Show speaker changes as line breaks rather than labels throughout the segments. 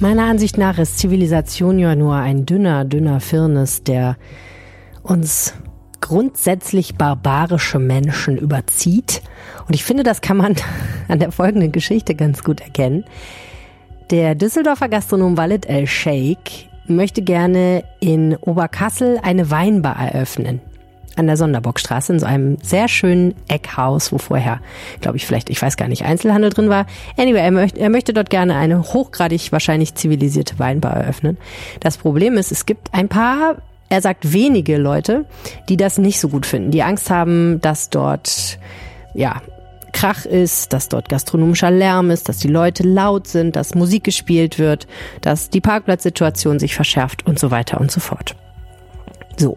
Meiner Ansicht nach ist Zivilisation ja nur ein dünner, dünner Firnis, der uns grundsätzlich barbarische Menschen überzieht. Und ich finde, das kann man an der folgenden Geschichte ganz gut erkennen. Der Düsseldorfer Gastronom Walid El Sheikh möchte gerne in Oberkassel eine Weinbar eröffnen. An der Sonderbockstraße in so einem sehr schönen Eckhaus, wo vorher, glaube ich, vielleicht, ich weiß gar nicht, Einzelhandel drin war. Anyway, er möchte, er möchte dort gerne eine hochgradig wahrscheinlich zivilisierte Weinbar eröffnen. Das Problem ist, es gibt ein paar er sagt wenige Leute, die das nicht so gut finden, die Angst haben, dass dort, ja, Krach ist, dass dort gastronomischer Lärm ist, dass die Leute laut sind, dass Musik gespielt wird, dass die Parkplatzsituation sich verschärft und so weiter und so fort. So.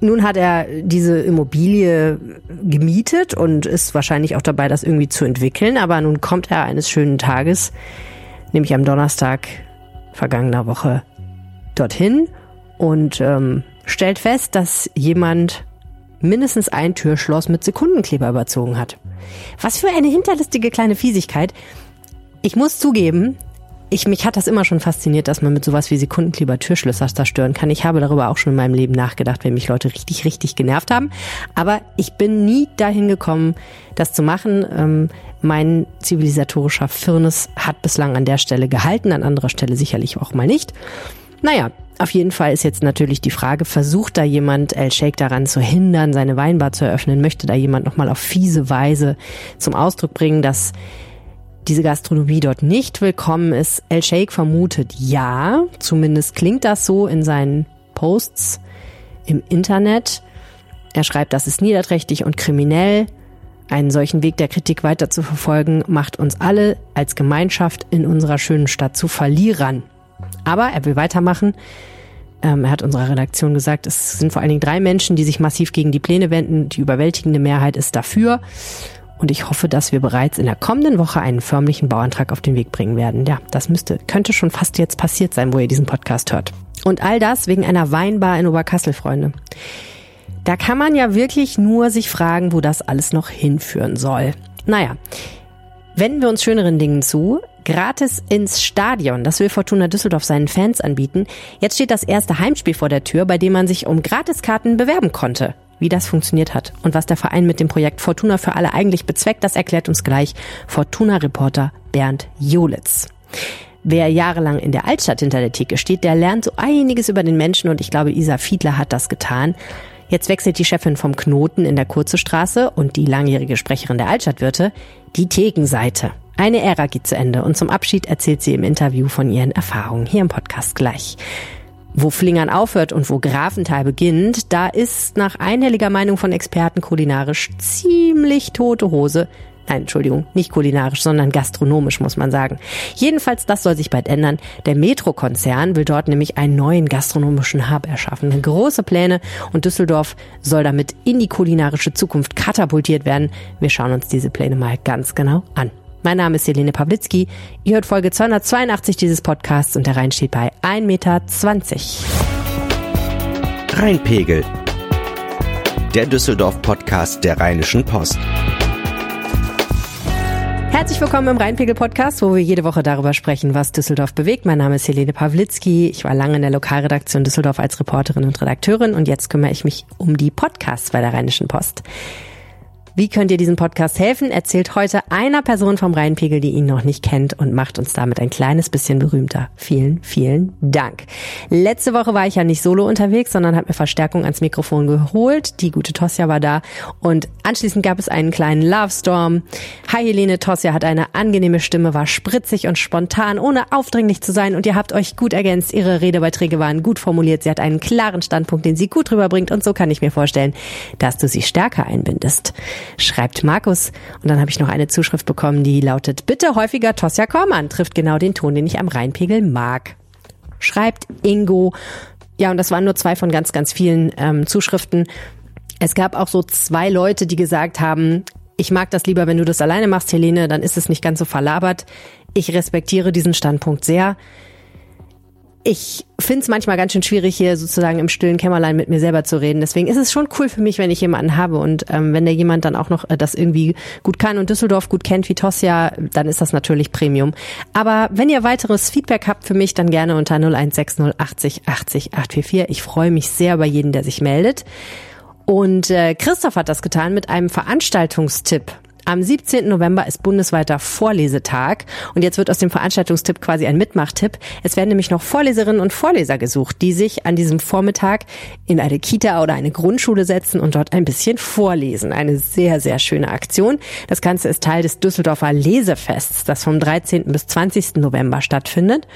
Nun hat er diese Immobilie gemietet und ist wahrscheinlich auch dabei, das irgendwie zu entwickeln. Aber nun kommt er eines schönen Tages, nämlich am Donnerstag vergangener Woche, dorthin und ähm, stellt fest, dass jemand mindestens ein Türschloss mit Sekundenkleber überzogen hat. Was für eine hinterlistige kleine Fiesigkeit. Ich muss zugeben, ich, mich hat das immer schon fasziniert, dass man mit sowas wie Sekundenkleber Türschlösser zerstören kann. Ich habe darüber auch schon in meinem Leben nachgedacht, wenn mich Leute richtig, richtig genervt haben. Aber ich bin nie dahin gekommen, das zu machen. Ähm, mein zivilisatorischer Firnis hat bislang an der Stelle gehalten, an anderer Stelle sicherlich auch mal nicht. Naja, auf jeden Fall ist jetzt natürlich die Frage, versucht da jemand El Sheikh daran zu hindern, seine Weinbar zu eröffnen? Möchte da jemand nochmal auf fiese Weise zum Ausdruck bringen, dass diese Gastronomie dort nicht willkommen ist? El Sheikh vermutet ja, zumindest klingt das so in seinen Posts im Internet. Er schreibt, das ist niederträchtig und kriminell. Einen solchen Weg der Kritik weiter zu verfolgen, macht uns alle als Gemeinschaft in unserer schönen Stadt zu Verlierern. Aber er will weitermachen. Ähm, er hat unserer Redaktion gesagt, es sind vor allen Dingen drei Menschen, die sich massiv gegen die Pläne wenden. Die überwältigende Mehrheit ist dafür. Und ich hoffe, dass wir bereits in der kommenden Woche einen förmlichen Bauantrag auf den Weg bringen werden. Ja, das müsste, könnte schon fast jetzt passiert sein, wo ihr diesen Podcast hört. Und all das wegen einer Weinbar in Oberkassel, Freunde. Da kann man ja wirklich nur sich fragen, wo das alles noch hinführen soll. Naja, wenden wir uns schöneren Dingen zu gratis ins Stadion. Das will Fortuna Düsseldorf seinen Fans anbieten. Jetzt steht das erste Heimspiel vor der Tür, bei dem man sich um Gratiskarten bewerben konnte. Wie das funktioniert hat und was der Verein mit dem Projekt Fortuna für alle eigentlich bezweckt, das erklärt uns gleich Fortuna-Reporter Bernd Jolitz. Wer jahrelang in der Altstadt hinter der Theke steht, der lernt so einiges über den Menschen und ich glaube, Isa Fiedler hat das getan. Jetzt wechselt die Chefin vom Knoten in der Kurze Straße und die langjährige Sprecherin der Altstadtwirte die Thekenseite. Eine Ära geht zu Ende und zum Abschied erzählt sie im Interview von ihren Erfahrungen hier im Podcast gleich. Wo Flingern aufhört und wo Grafenthal beginnt, da ist nach einhelliger Meinung von Experten kulinarisch ziemlich tote Hose. Nein, Entschuldigung, nicht kulinarisch, sondern gastronomisch, muss man sagen. Jedenfalls, das soll sich bald ändern. Der Metro-Konzern will dort nämlich einen neuen gastronomischen Hub erschaffen. Große Pläne und Düsseldorf soll damit in die kulinarische Zukunft katapultiert werden. Wir schauen uns diese Pläne mal ganz genau an. Mein Name ist Helene Pawlitzki. Ihr hört Folge 282 dieses Podcasts und der Rhein steht bei 1,20 Meter.
Rheinpegel. Der Düsseldorf-Podcast der Rheinischen Post.
Herzlich willkommen im Rheinpegel-Podcast, wo wir jede Woche darüber sprechen, was Düsseldorf bewegt. Mein Name ist Helene Pawlitzki. Ich war lange in der Lokalredaktion Düsseldorf als Reporterin und Redakteurin und jetzt kümmere ich mich um die Podcasts bei der Rheinischen Post. Wie könnt ihr diesem Podcast helfen? Erzählt heute einer Person vom Rheinpegel, die ihn noch nicht kennt und macht uns damit ein kleines bisschen berühmter. Vielen, vielen Dank. Letzte Woche war ich ja nicht solo unterwegs, sondern habe mir Verstärkung ans Mikrofon geholt. Die gute Tosja war da und anschließend gab es einen kleinen Love Storm. Hi Helene, Tosja hat eine angenehme Stimme, war spritzig und spontan, ohne aufdringlich zu sein und ihr habt euch gut ergänzt. Ihre Redebeiträge waren gut formuliert. Sie hat einen klaren Standpunkt, den sie gut rüberbringt und so kann ich mir vorstellen, dass du sie stärker einbindest schreibt Markus. Und dann habe ich noch eine Zuschrift bekommen, die lautet, bitte häufiger Tosja Kormann, trifft genau den Ton, den ich am Rheinpegel mag. Schreibt Ingo. Ja, und das waren nur zwei von ganz, ganz vielen ähm, Zuschriften. Es gab auch so zwei Leute, die gesagt haben, ich mag das lieber, wenn du das alleine machst, Helene, dann ist es nicht ganz so verlabert. Ich respektiere diesen Standpunkt sehr ich finde es manchmal ganz schön schwierig, hier sozusagen im stillen Kämmerlein mit mir selber zu reden. Deswegen ist es schon cool für mich, wenn ich jemanden habe und ähm, wenn der jemand dann auch noch äh, das irgendwie gut kann und Düsseldorf gut kennt wie Tosja, dann ist das natürlich Premium. Aber wenn ihr weiteres Feedback habt für mich, dann gerne unter 0160 80 80 844. Ich freue mich sehr über jeden, der sich meldet. Und äh, Christoph hat das getan mit einem Veranstaltungstipp. Am 17. November ist bundesweiter Vorlesetag und jetzt wird aus dem Veranstaltungstipp quasi ein Mitmachtipp. Es werden nämlich noch Vorleserinnen und Vorleser gesucht, die sich an diesem Vormittag in eine Kita oder eine Grundschule setzen und dort ein bisschen vorlesen. Eine sehr, sehr schöne Aktion. Das Ganze ist Teil des Düsseldorfer Lesefests, das vom 13. bis 20. November stattfindet.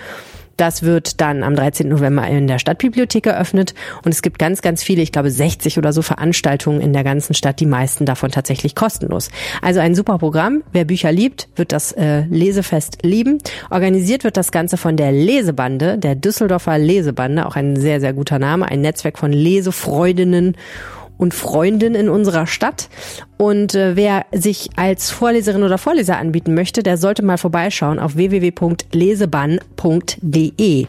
Das wird dann am 13. November in der Stadtbibliothek eröffnet und es gibt ganz, ganz viele, ich glaube 60 oder so Veranstaltungen in der ganzen Stadt, die meisten davon tatsächlich kostenlos. Also ein super Programm. Wer Bücher liebt, wird das äh, Lesefest lieben. Organisiert wird das Ganze von der Lesebande, der Düsseldorfer Lesebande, auch ein sehr, sehr guter Name, ein Netzwerk von Lesefreudinnen und Freundin in unserer Stadt. Und äh, wer sich als Vorleserin oder Vorleser anbieten möchte, der sollte mal vorbeischauen auf www.leseban.de.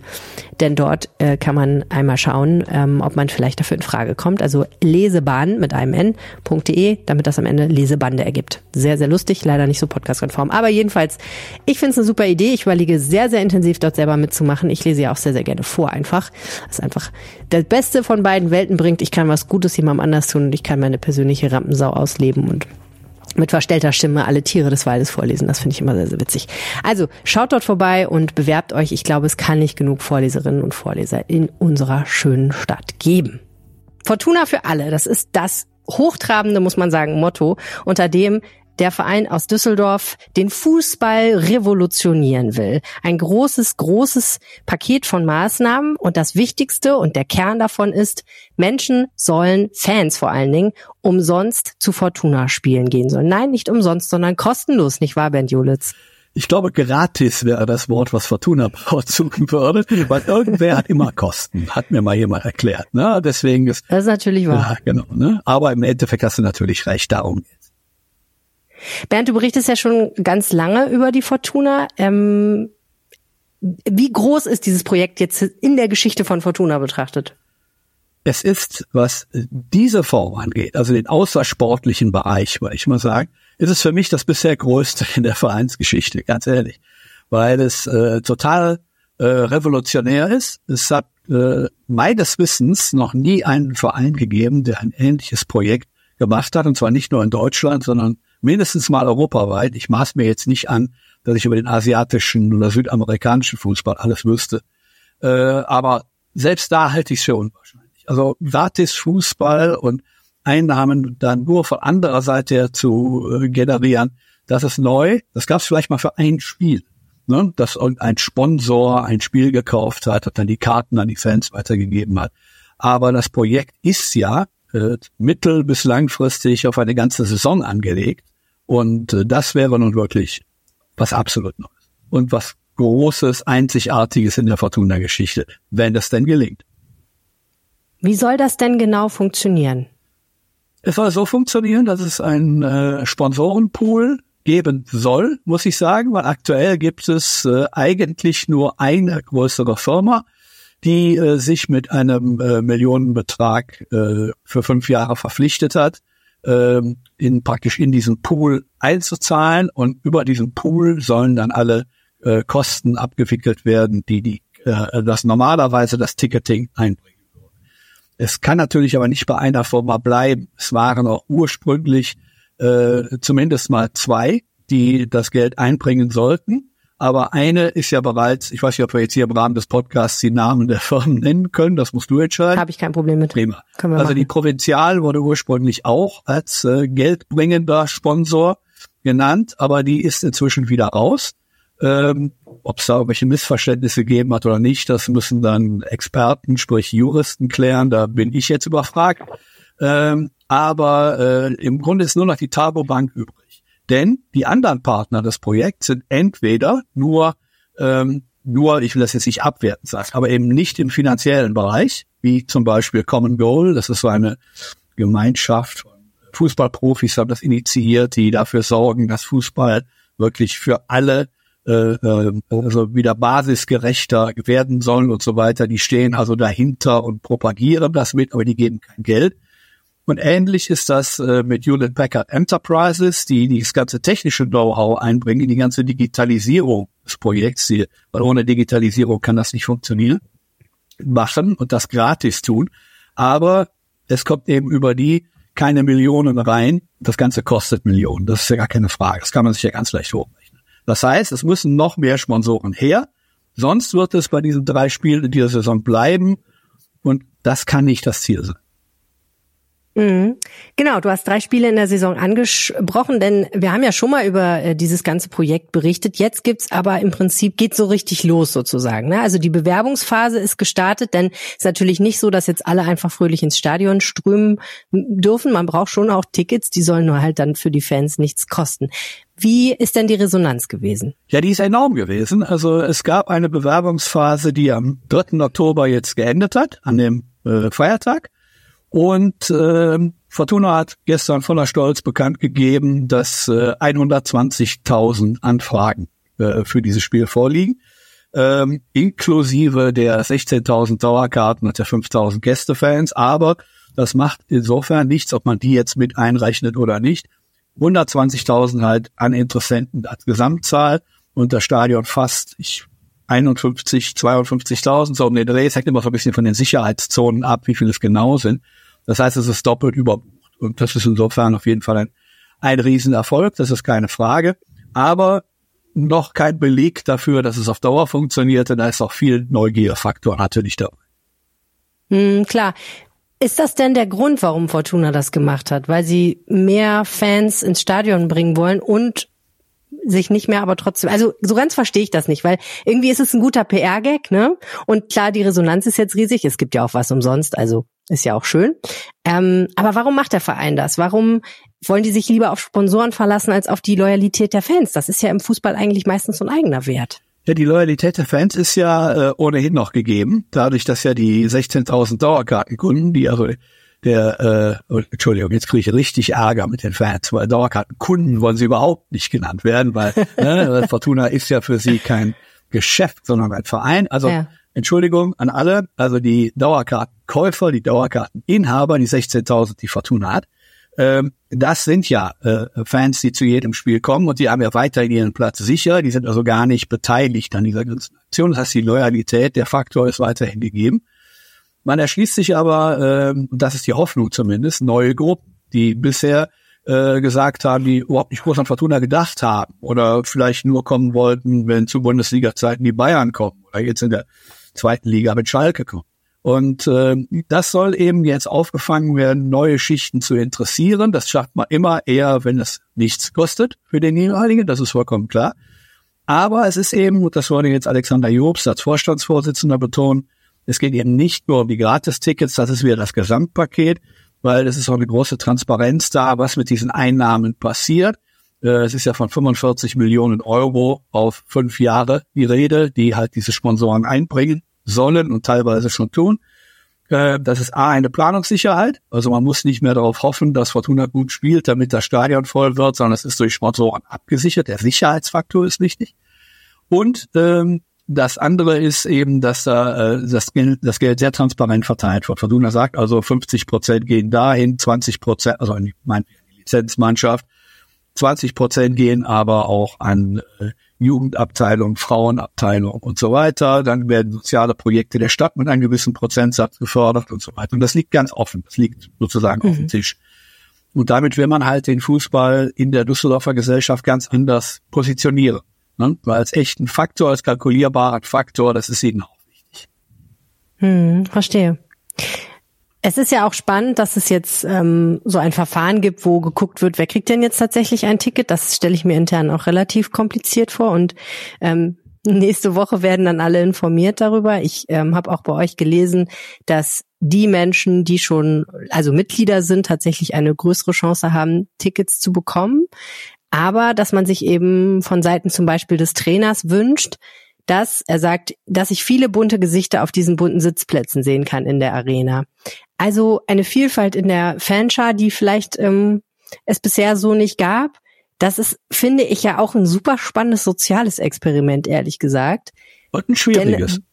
Denn dort äh, kann man einmal schauen, ähm, ob man vielleicht dafür in Frage kommt. Also lesebahn mit einem N.de, damit das am Ende Lesebande ergibt. Sehr, sehr lustig, leider nicht so podcastkonform. Aber jedenfalls, ich finde es eine super Idee. Ich überlege sehr, sehr intensiv dort selber mitzumachen. Ich lese ja auch sehr, sehr gerne vor einfach. Das ist einfach das Beste von beiden Welten bringt. Ich kann was Gutes jemandem anders tun und ich kann meine persönliche Rampensau ausleben leben und mit verstellter Stimme alle Tiere des Waldes vorlesen. Das finde ich immer sehr, sehr witzig. Also schaut dort vorbei und bewerbt euch. Ich glaube, es kann nicht genug Vorleserinnen und Vorleser in unserer schönen Stadt geben. Fortuna für alle, das ist das hochtrabende, muss man sagen, Motto, unter dem der Verein aus Düsseldorf den Fußball revolutionieren will. Ein großes, großes Paket von Maßnahmen und das Wichtigste und der Kern davon ist, Menschen sollen, Fans vor allen Dingen, umsonst zu Fortuna spielen gehen sollen. Nein, nicht umsonst, sondern kostenlos, nicht wahr, Bernd Julitz?
Ich glaube, gratis wäre das Wort, was Fortuna bevorzugen würde, weil irgendwer hat immer Kosten, hat mir mal jemand erklärt. Ne? Deswegen ist
das ist natürlich wahr. Ja,
genau. Ne? Aber im Endeffekt hast du natürlich recht, darum
Bernd, du berichtest ja schon ganz lange über die Fortuna. Ähm, wie groß ist dieses Projekt jetzt in der Geschichte von Fortuna betrachtet?
Es ist, was diese Form angeht, also den außersportlichen Bereich, weil ich mal sagen, ist es für mich das bisher größte in der Vereinsgeschichte, ganz ehrlich, weil es äh, total äh, revolutionär ist. Es hat äh, meines Wissens noch nie einen Verein gegeben, der ein ähnliches Projekt gemacht hat, und zwar nicht nur in Deutschland, sondern mindestens mal europaweit. Ich maß mir jetzt nicht an, dass ich über den asiatischen oder südamerikanischen Fußball alles wüsste. Äh, aber selbst da halte ich es für unwahrscheinlich. Also gratis Fußball und Einnahmen dann nur von anderer Seite her zu äh, generieren, das ist neu. Das gab es vielleicht mal für ein Spiel. Ne? Dass irgendein Sponsor ein Spiel gekauft hat und dann die Karten an die Fans weitergegeben hat. Aber das Projekt ist ja äh, mittel- bis langfristig auf eine ganze Saison angelegt. Und äh, das wäre nun wirklich was absolut Neues. Und was Großes, Einzigartiges in der Fortuna-Geschichte, wenn das denn gelingt.
Wie soll das denn genau funktionieren?
Es soll so funktionieren, dass es einen äh, Sponsorenpool geben soll, muss ich sagen, weil aktuell gibt es äh, eigentlich nur eine größere Firma, die äh, sich mit einem äh, Millionenbetrag äh, für fünf Jahre verpflichtet hat, ähm, in praktisch in diesen Pool einzuzahlen und über diesen Pool sollen dann alle äh, Kosten abgewickelt werden, die die äh, das normalerweise das Ticketing einbringen. Es kann natürlich aber nicht bei einer Firma bleiben. Es waren auch ursprünglich äh, zumindest mal zwei, die das Geld einbringen sollten. Aber eine ist ja bereits, ich weiß nicht, ob wir jetzt hier im Rahmen des Podcasts die Namen der Firmen nennen können, das musst du entscheiden.
Habe ich kein Problem mit.
Prima. also machen. die Provinzial wurde ursprünglich auch als äh, geldbringender Sponsor genannt, aber die ist inzwischen wieder raus. Ähm, ob es da irgendwelche Missverständnisse gegeben hat oder nicht, das müssen dann Experten, sprich Juristen klären. Da bin ich jetzt überfragt. Ähm, aber äh, im Grunde ist nur noch die Tabo Bank übrig. Denn die anderen Partner des Projekts sind entweder nur, ähm, nur, ich will das jetzt nicht abwerten sagen, aber eben nicht im finanziellen Bereich, wie zum Beispiel Common Goal, das ist so eine Gemeinschaft von Fußballprofis haben das initiiert, die dafür sorgen, dass Fußball wirklich für alle äh, äh, also wieder basisgerechter werden sollen und so weiter. Die stehen also dahinter und propagieren das mit, aber die geben kein Geld. Und ähnlich ist das äh, mit Hewlett Packard Enterprises, die, die das ganze technische Know-how einbringen, die ganze Digitalisierung des Projekts, die, weil ohne Digitalisierung kann das nicht funktionieren, machen und das gratis tun. Aber es kommt eben über die keine Millionen rein. Das Ganze kostet Millionen. Das ist ja gar keine Frage. Das kann man sich ja ganz leicht hochrechnen. Das heißt, es müssen noch mehr Sponsoren her. Sonst wird es bei diesen drei Spielen in dieser Saison bleiben. Und das kann nicht das Ziel sein.
Mhm. Genau, du hast drei Spiele in der Saison angesprochen, denn wir haben ja schon mal über äh, dieses ganze Projekt berichtet. Jetzt gibt's aber im Prinzip geht so richtig los sozusagen. Ne? Also die Bewerbungsphase ist gestartet, denn es ist natürlich nicht so, dass jetzt alle einfach fröhlich ins Stadion strömen dürfen. Man braucht schon auch Tickets, die sollen nur halt dann für die Fans nichts kosten. Wie ist denn die Resonanz gewesen?
Ja, die ist enorm gewesen. Also es gab eine Bewerbungsphase, die am 3. Oktober jetzt geendet hat, an dem äh, Feiertag. Und äh, Fortuna hat gestern voller Stolz bekannt gegeben, dass äh, 120.000 Anfragen äh, für dieses Spiel vorliegen, ähm, inklusive der 16.000 Dauerkarten und der 5.000 Gästefans. Aber das macht insofern nichts, ob man die jetzt mit einrechnet oder nicht. 120.000 halt an Interessenten als Gesamtzahl und das Stadion fast, ich 51, 52.000, so um den Dreh. Es hängt immer so ein bisschen von den Sicherheitszonen ab, wie viele es genau sind. Das heißt, es ist doppelt überbucht. Und das ist insofern auf jeden Fall ein, ein Riesenerfolg, das ist keine Frage. Aber noch kein Beleg dafür, dass es auf Dauer funktioniert. Und da ist auch viel Neugierfaktor natürlich dabei.
Hm, klar. Ist das denn der Grund, warum Fortuna das gemacht hat? Weil sie mehr Fans ins Stadion bringen wollen und sich nicht mehr, aber trotzdem, also so ganz verstehe ich das nicht, weil irgendwie ist es ein guter PR-Gag, ne? Und klar, die Resonanz ist jetzt riesig. Es gibt ja auch was umsonst, also ist ja auch schön. Ähm, aber warum macht der Verein das? Warum wollen die sich lieber auf Sponsoren verlassen als auf die Loyalität der Fans? Das ist ja im Fußball eigentlich meistens so ein eigener Wert.
Ja, die Loyalität der Fans ist ja äh, ohnehin noch gegeben, dadurch, dass ja die 16.000 Dauerkartenkunden, die also der, äh, Entschuldigung, jetzt kriege ich richtig Ärger mit den Fans, weil Dauerkartenkunden wollen sie überhaupt nicht genannt werden, weil ne, Fortuna ist ja für sie kein Geschäft, sondern ein Verein. Also ja. Entschuldigung an alle, also die Dauerkartenkäufer, die Dauerkarteninhaber, die 16.000, die Fortuna hat, ähm, das sind ja äh, Fans, die zu jedem Spiel kommen und die haben ja weiterhin ihren Platz sicher. Die sind also gar nicht beteiligt an dieser ganzen Aktion. Das heißt, die Loyalität, der Faktor ist weiterhin gegeben. Man erschließt sich aber, äh, das ist die Hoffnung zumindest, neue Gruppen, die bisher äh, gesagt haben, die überhaupt nicht groß an Fortuna gedacht haben oder vielleicht nur kommen wollten, wenn zu Bundesliga-Zeiten die Bayern kommen oder jetzt in der zweiten Liga mit Schalke kommen. Und äh, das soll eben jetzt aufgefangen werden, neue Schichten zu interessieren. Das schafft man immer eher, wenn es nichts kostet für den jeweiligen, das ist vollkommen klar. Aber es ist eben, und das wollte jetzt Alexander Jobst als Vorstandsvorsitzender betonen, es geht eben nicht nur um die Gratistickets, das ist wieder das Gesamtpaket, weil es ist auch eine große Transparenz da, was mit diesen Einnahmen passiert. Äh, es ist ja von 45 Millionen Euro auf fünf Jahre die Rede, die halt diese Sponsoren einbringen sollen und teilweise schon tun. Äh, das ist A, eine Planungssicherheit. Also man muss nicht mehr darauf hoffen, dass Fortuna gut spielt, damit das Stadion voll wird, sondern es ist durch Sponsoren abgesichert. Der Sicherheitsfaktor ist wichtig. Und ähm, das andere ist eben, dass da äh, das, Geld, das Geld sehr transparent verteilt wird. Fortuna sagt also 50 Prozent gehen dahin, 20 Prozent, also in die, meine Lizenzmannschaft, 20 Prozent gehen aber auch an äh, Jugendabteilung, Frauenabteilung und so weiter. Dann werden soziale Projekte der Stadt mit einem gewissen Prozentsatz gefördert und so weiter. Und das liegt ganz offen. Das liegt sozusagen mhm. auf dem mhm. Tisch. Und damit will man halt den Fußball in der Düsseldorfer Gesellschaft ganz anders positionieren. Ne? Weil als echten Faktor, als kalkulierbaren Faktor, das ist ihnen auch wichtig.
Hm, verstehe. Es ist ja auch spannend, dass es jetzt ähm, so ein Verfahren gibt, wo geguckt wird, wer kriegt denn jetzt tatsächlich ein Ticket. Das stelle ich mir intern auch relativ kompliziert vor und ähm, nächste Woche werden dann alle informiert darüber. Ich ähm, habe auch bei euch gelesen, dass die Menschen, die schon also Mitglieder sind, tatsächlich eine größere Chance haben, Tickets zu bekommen. Aber dass man sich eben von Seiten zum Beispiel des Trainers wünscht, dass er sagt, dass ich viele bunte Gesichter auf diesen bunten Sitzplätzen sehen kann in der Arena. Also eine Vielfalt in der Fanschar, die vielleicht ähm, es bisher so nicht gab. Das ist, finde ich, ja auch ein super spannendes soziales Experiment, ehrlich gesagt.
Und ein schwieriges. Denn,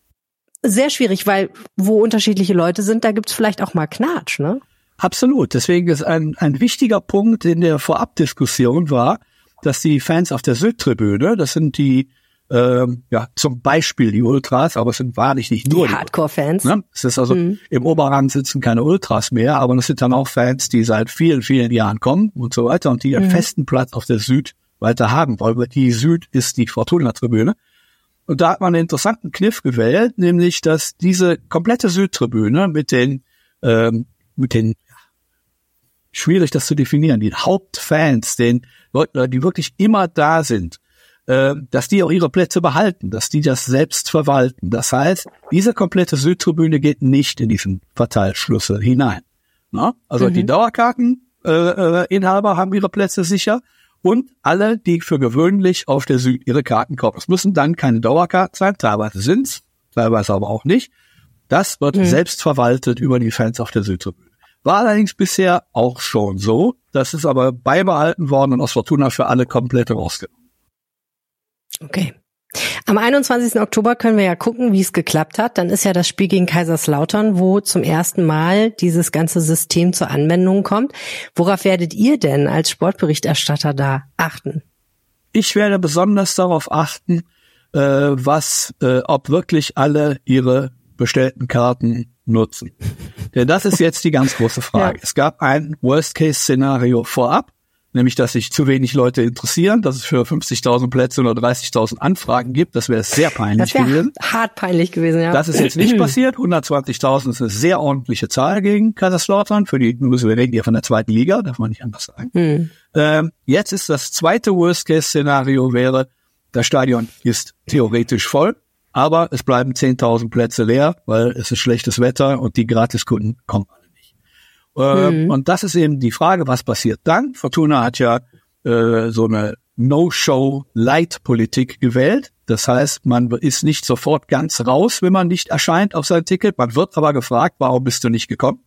sehr schwierig, weil wo unterschiedliche Leute sind, da gibt's vielleicht auch mal Knatsch, ne?
Absolut. Deswegen ist ein, ein wichtiger Punkt in der Vorabdiskussion war, dass die Fans auf der Südtribüne, das sind die ähm, ja, zum Beispiel die Ultras, aber es sind wahrlich nicht nur
die, die Hardcore-Fans.
Ne? Es ist also mhm. im Oberrang sitzen keine Ultras mehr, aber es sind dann auch Fans, die seit vielen, vielen Jahren kommen und so weiter und die ihren mhm. festen Platz auf der Süd weiter haben, weil die Süd ist die Fortuna-Tribüne. Und da hat man einen interessanten Kniff gewählt, nämlich, dass diese komplette Südtribüne mit den, ähm, mit den, schwierig das zu definieren, die Hauptfans, den Leuten, die wirklich immer da sind, äh, dass die auch ihre Plätze behalten, dass die das selbst verwalten. Das heißt, diese komplette Südtribüne geht nicht in diesen Verteilschlüssel hinein. Na? Also mhm. die Dauerkarteninhaber äh, äh, haben ihre Plätze sicher und alle, die für gewöhnlich auf der Süd ihre Karten kaufen. Es müssen dann keine Dauerkarten sein, teilweise sind's, teilweise aber auch nicht. Das wird mhm. selbst verwaltet über die Fans auf der Südtribüne. War allerdings bisher auch schon so. Das ist aber beibehalten worden und aus Fortuna für alle komplett rausgenommen.
Okay. Am 21. Oktober können wir ja gucken, wie es geklappt hat. Dann ist ja das Spiel gegen Kaiserslautern, wo zum ersten Mal dieses ganze System zur Anwendung kommt. Worauf werdet ihr denn als Sportberichterstatter da achten?
Ich werde besonders darauf achten, äh, was, äh, ob wirklich alle ihre bestellten Karten nutzen. Denn das ist jetzt die ganz große Frage. Ja. Es gab ein Worst-Case-Szenario vorab nämlich dass sich zu wenig Leute interessieren, dass es für 50.000 Plätze oder 30.000 Anfragen gibt. Das wäre sehr peinlich das gewesen.
Hart peinlich gewesen, ja.
Das ist jetzt nicht passiert. 120.000 ist eine sehr ordentliche Zahl gegen Kaiserslautern. Für die müssen wir reden hier von der zweiten Liga, darf man nicht anders sagen. Mhm. Ähm, jetzt ist das zweite Worst-Case-Szenario wäre, das Stadion ist theoretisch voll, aber es bleiben 10.000 Plätze leer, weil es ist schlechtes Wetter und die Gratiskunden kommen mhm. Und das ist eben die Frage, was passiert dann? Fortuna hat ja äh, so eine No-Show-Light-Politik gewählt. Das heißt, man ist nicht sofort ganz raus, wenn man nicht erscheint auf sein Ticket. Man wird aber gefragt, warum bist du nicht gekommen?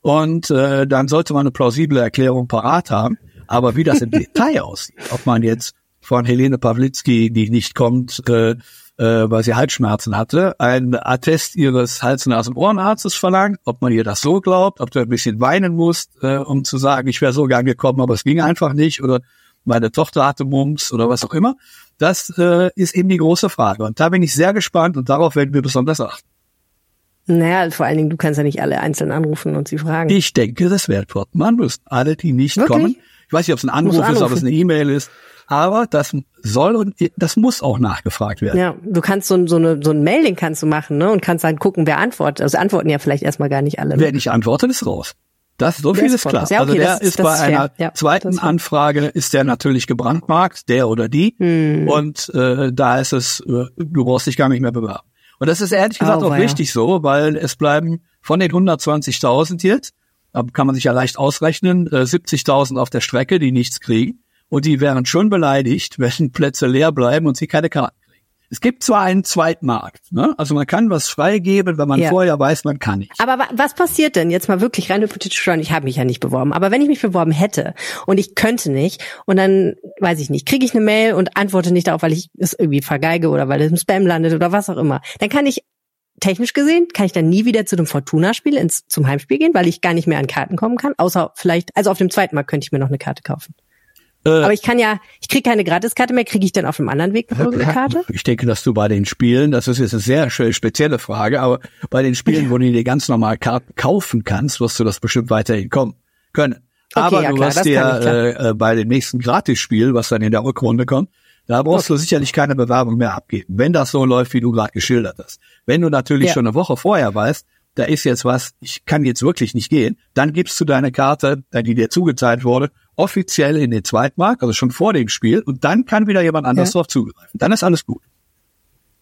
Und äh, dann sollte man eine plausible Erklärung parat haben. Aber wie das im Detail aussieht, ob man jetzt von Helene Pawlitzki, die nicht kommt, äh, äh, weil sie Halsschmerzen hatte, ein Attest ihres Hals-, Nasen-, Ohrenarztes verlangt, ob man ihr das so glaubt, ob du ein bisschen weinen musst, äh, um zu sagen, ich wäre so gern gekommen, aber es ging einfach nicht oder meine Tochter hatte Mumps oder was auch immer. Das äh, ist eben die große Frage. Und da bin ich sehr gespannt und darauf werden wir besonders achten.
Naja, vor allen Dingen, du kannst ja nicht alle einzeln anrufen und sie fragen.
Ich denke, das wird man müssen. Alle, die nicht Wirklich? kommen. Ich weiß nicht, ob es ein Anruf ist, ob es eine E-Mail ist aber das soll und das muss auch nachgefragt werden.
Ja, du kannst so, so, eine, so ein Mailing kannst du machen, ne? Und kannst dann gucken, wer antwortet. Also antworten ja vielleicht erstmal gar nicht alle.
Ne? Wer nicht antwortet, ist raus. Das, so viel ist klar. Ja, okay, also der ist, ist bei ist einer ja, zweiten Anfrage ist der natürlich gebrandmarkt, der oder die. Hm. Und äh, da ist es, äh, du brauchst dich gar nicht mehr bewerben. Und das ist ehrlich gesagt oh, auch wichtig so, weil es bleiben von den 120.000 jetzt, kann man sich ja leicht ausrechnen, äh, 70.000 auf der Strecke, die nichts kriegen und die wären schon beleidigt, wenn Plätze leer bleiben und sie keine Karten kriegen. Es gibt zwar einen Zweitmarkt, ne? also man kann was freigeben, wenn man ja. vorher weiß, man kann nicht.
Aber was passiert denn jetzt mal wirklich rein hypothetisch schon? Ich habe mich ja nicht beworben, aber wenn ich mich beworben hätte und ich könnte nicht und dann weiß ich nicht, kriege ich eine Mail und antworte nicht darauf, weil ich es irgendwie vergeige oder weil es im Spam landet oder was auch immer, dann kann ich technisch gesehen kann ich dann nie wieder zu dem Fortuna-Spiel ins zum Heimspiel gehen, weil ich gar nicht mehr an Karten kommen kann, außer vielleicht, also auf dem zweiten Mal könnte ich mir noch eine Karte kaufen. Äh, Aber ich kann ja, ich kriege keine Gratiskarte mehr, kriege ich dann auf einem anderen Weg noch irgendeine Karte?
Ich denke, dass du bei den Spielen, das ist jetzt eine sehr spezielle Frage, aber bei den Spielen, wo du dir ganz normal Karten kaufen kannst, wirst du das bestimmt weiterhin kommen können. Okay, aber ja, du klar, wirst dir äh, äh, bei dem nächsten Gratisspiel, was dann in der Rückrunde kommt, da brauchst okay. du sicherlich keine Bewerbung mehr abgeben, wenn das so läuft, wie du gerade geschildert hast. Wenn du natürlich ja. schon eine Woche vorher weißt, da ist jetzt was, ich kann jetzt wirklich nicht gehen, dann gibst du deine Karte, die dir zugeteilt wurde, offiziell in den Zweitmarkt, also schon vor dem Spiel, und dann kann wieder jemand anders ja. darauf zugreifen. Dann ist alles gut.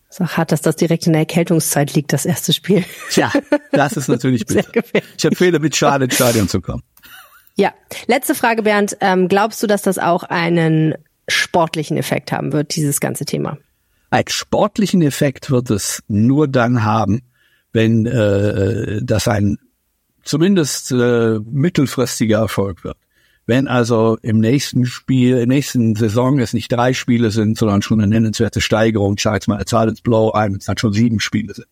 So hart, dass das direkt in der Erkältungszeit liegt, das erste Spiel.
Tja, das ist natürlich bitter. Ich empfehle, mit Schade ins Stadion zu kommen.
Ja, letzte Frage, Bernd. Ähm, glaubst du, dass das auch einen sportlichen Effekt haben wird, dieses ganze Thema?
Einen sportlichen Effekt wird es nur dann haben, wenn äh, das ein zumindest äh, mittelfristiger Erfolg wird. Wenn also im nächsten Spiel, im nächsten Saison es nicht drei Spiele sind, sondern schon eine nennenswerte Steigerung, ich sage jetzt mal eine Zahl ins Blow ein, es dann schon sieben Spiele sind.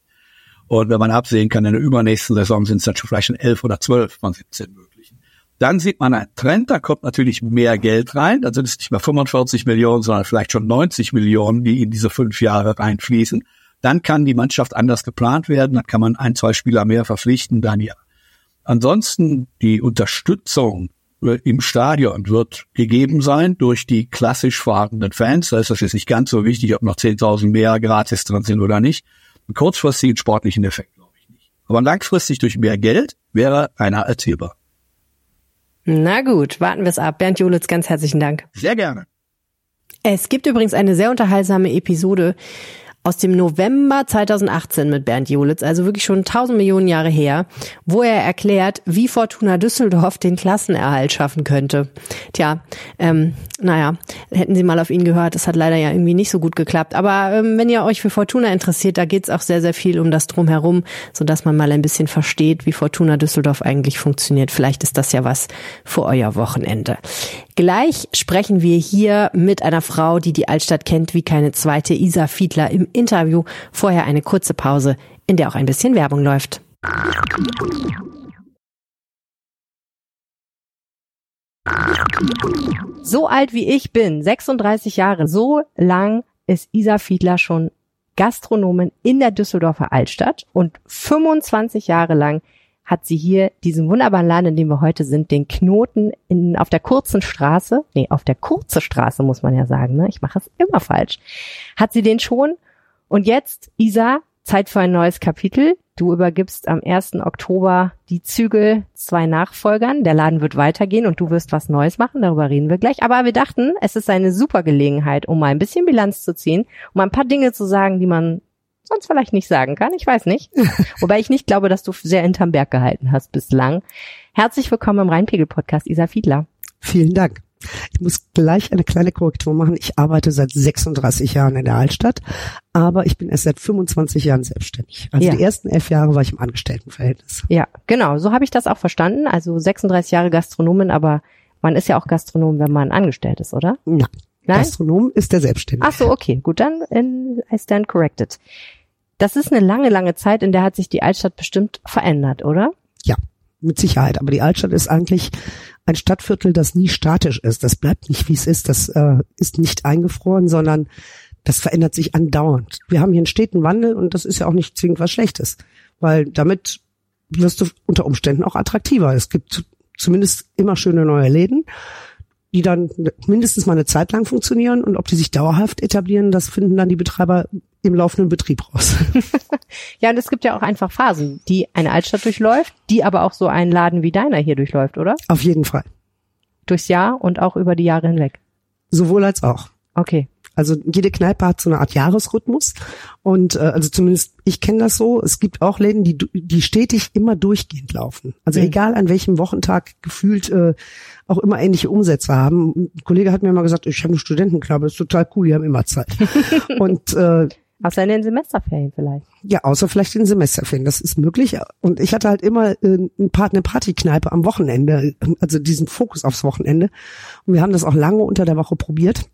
Und wenn man absehen kann, in der übernächsten Saison sind es dann schon vielleicht schon elf oder zwölf von 17 möglichen. Dann sieht man einen Trend, da kommt natürlich mehr Geld rein, dann sind es nicht mehr 45 Millionen, sondern vielleicht schon 90 Millionen, die in diese fünf Jahre reinfließen. Dann kann die Mannschaft anders geplant werden, dann kann man ein, zwei Spieler mehr verpflichten, dann ja. Ansonsten die Unterstützung im Stadion wird gegeben sein durch die klassisch fahrenden Fans. Da ist das jetzt nicht ganz so wichtig, ob noch 10.000 mehr gratis drin sind oder nicht. Einen kurzfristigen sportlichen Effekt glaube ich nicht. Aber langfristig durch mehr Geld wäre einer erzielbar.
Na gut, warten wir es ab. Bernd Julitz, ganz herzlichen Dank.
Sehr gerne.
Es gibt übrigens eine sehr unterhaltsame Episode aus dem November 2018 mit Bernd Jolitz, also wirklich schon tausend Millionen Jahre her, wo er erklärt, wie Fortuna Düsseldorf den Klassenerhalt schaffen könnte. Tja, ähm, naja, hätten Sie mal auf ihn gehört, das hat leider ja irgendwie nicht so gut geklappt. Aber ähm, wenn ihr euch für Fortuna interessiert, da geht's auch sehr, sehr viel um das Drumherum, sodass man mal ein bisschen versteht, wie Fortuna Düsseldorf eigentlich funktioniert. Vielleicht ist das ja was für euer Wochenende. Gleich sprechen wir hier mit einer Frau, die die Altstadt kennt wie keine zweite, Isa Fiedler im Interview. Vorher eine kurze Pause, in der auch ein bisschen Werbung läuft. So alt wie ich bin, 36 Jahre, so lang ist Isa Fiedler schon Gastronomin in der Düsseldorfer Altstadt und 25 Jahre lang hat sie hier diesen wunderbaren Laden, in dem wir heute sind, den Knoten in, auf der kurzen Straße, nee, auf der kurze Straße muss man ja sagen, ne? ich mache es immer falsch, hat sie den schon. Und jetzt, Isa, Zeit für ein neues Kapitel. Du übergibst am 1. Oktober die Zügel zwei Nachfolgern. Der Laden wird weitergehen und du wirst was Neues machen. Darüber reden wir gleich. Aber wir dachten, es ist eine super Gelegenheit, um mal ein bisschen Bilanz zu ziehen, um ein paar Dinge zu sagen, die man sonst vielleicht nicht sagen kann. Ich weiß nicht. Wobei ich nicht glaube, dass du sehr hinterm Berg gehalten hast bislang. Herzlich willkommen im Rheinpegel-Podcast, Isa Fiedler.
Vielen Dank. Ich muss gleich eine kleine Korrektur machen. Ich arbeite seit 36 Jahren in der Altstadt, aber ich bin erst seit 25 Jahren selbstständig. Also ja. die ersten elf Jahre war ich im Angestelltenverhältnis.
Ja, genau. So habe ich das auch verstanden. Also 36 Jahre Gastronomin, aber man ist ja auch Gastronom, wenn man angestellt ist, oder?
Ja. Nein? Gastronom ist der Selbstständige.
Ach so, okay. Gut, dann in, I stand corrected. Das ist eine lange, lange Zeit, in der hat sich die Altstadt bestimmt verändert, oder?
Ja, mit Sicherheit. Aber die Altstadt ist eigentlich ein Stadtviertel, das nie statisch ist. Das bleibt nicht, wie es ist. Das äh, ist nicht eingefroren, sondern das verändert sich andauernd. Wir haben hier einen steten Wandel und das ist ja auch nicht zwingend was Schlechtes, weil damit wirst du unter Umständen auch attraktiver. Es gibt zumindest immer schöne neue Läden die dann mindestens mal eine Zeit lang funktionieren und ob die sich dauerhaft etablieren, das finden dann die Betreiber im laufenden Betrieb raus.
ja, und es gibt ja auch einfach Phasen, die eine Altstadt durchläuft, die aber auch so ein Laden wie deiner hier durchläuft, oder?
Auf jeden Fall.
Durchs Jahr und auch über die Jahre hinweg.
Sowohl als auch.
Okay.
Also jede Kneipe hat so eine Art Jahresrhythmus und äh, also zumindest ich kenne das so. Es gibt auch Läden, die die stetig immer durchgehend laufen. Also mhm. egal an welchem Wochentag gefühlt äh, auch immer ähnliche Umsätze haben. Ein Kollege hat mir mal gesagt, ich habe eine Studentenkneipe, ist total cool, die haben immer Zeit. und äh,
Außer in den Semesterferien vielleicht.
Ja, außer vielleicht in den Semesterferien, das ist möglich. Und ich hatte halt immer äh, eine Partykneipe am Wochenende, also diesen Fokus aufs Wochenende. Und wir haben das auch lange unter der Woche probiert.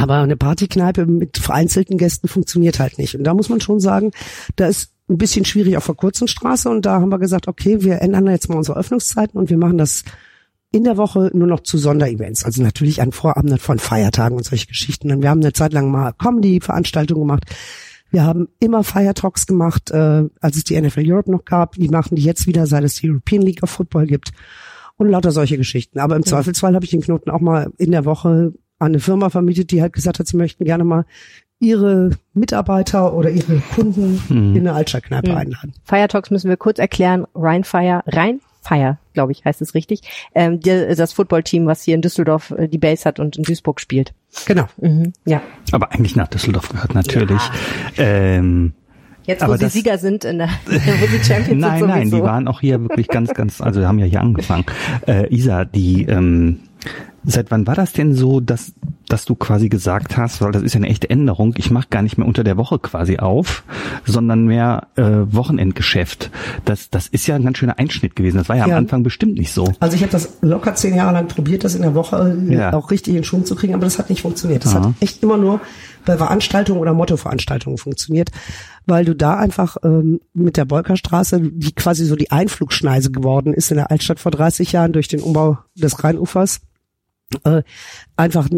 Aber eine Partykneipe mit vereinzelten Gästen funktioniert halt nicht. Und da muss man schon sagen, da ist ein bisschen schwierig auf der kurzen Straße. Und da haben wir gesagt, okay, wir ändern jetzt mal unsere Öffnungszeiten und wir machen das in der Woche nur noch zu Sonderevents. Also natürlich an Vorabenden von Feiertagen und solche Geschichten. Und wir haben eine Zeit lang mal Comedy-Veranstaltungen gemacht. Wir haben immer Feiertalks gemacht, äh, als es die NFL Europe noch gab. Die machen die jetzt wieder, seit es die European League of Football gibt. Und lauter solche Geschichten. Aber im ja. Zweifelsfall habe ich den Knoten auch mal in der Woche an eine Firma vermietet, die halt gesagt hat, sie möchten gerne mal ihre Mitarbeiter oder ihre Kunden mhm. in eine Altstadtkneipe mhm. einladen.
Firetalks müssen wir kurz erklären. Rheinfire, Rheinfire, glaube ich, heißt es richtig. Ähm, die, das Footballteam, was hier in Düsseldorf äh, die Base hat und in Duisburg spielt.
Genau.
Mhm. Ja.
Aber eigentlich nach Düsseldorf gehört natürlich. Ja. Ähm,
Jetzt, wo aber sie das, Sieger sind, in der, wo sie Champions
nein,
sind
Nein, nein, die waren auch hier wirklich ganz, ganz, also haben ja hier angefangen. Äh, Isa, die, ähm, Seit wann war das denn so, dass, dass du quasi gesagt hast, weil das ist ja eine echte Änderung, ich mache gar nicht mehr unter der Woche quasi auf, sondern mehr äh, Wochenendgeschäft. Das, das ist ja ein ganz schöner Einschnitt gewesen. Das war ja,
Ja.
am Anfang bestimmt nicht so.
Also ich habe das locker zehn Jahre lang probiert, das in der Woche äh,
Ja.
auch richtig in Schwung zu kriegen, aber das hat nicht funktioniert. Das
Aha.
hat echt immer nur bei Veranstaltungen oder Mottoveranstaltungen funktioniert, weil du da einfach ähm, mit der Bolkerstraße, die quasi so die Einflugschneise geworden ist in der Altstadt vor 30 Jahren durch den Umbau des Rheinufers, äh, einfach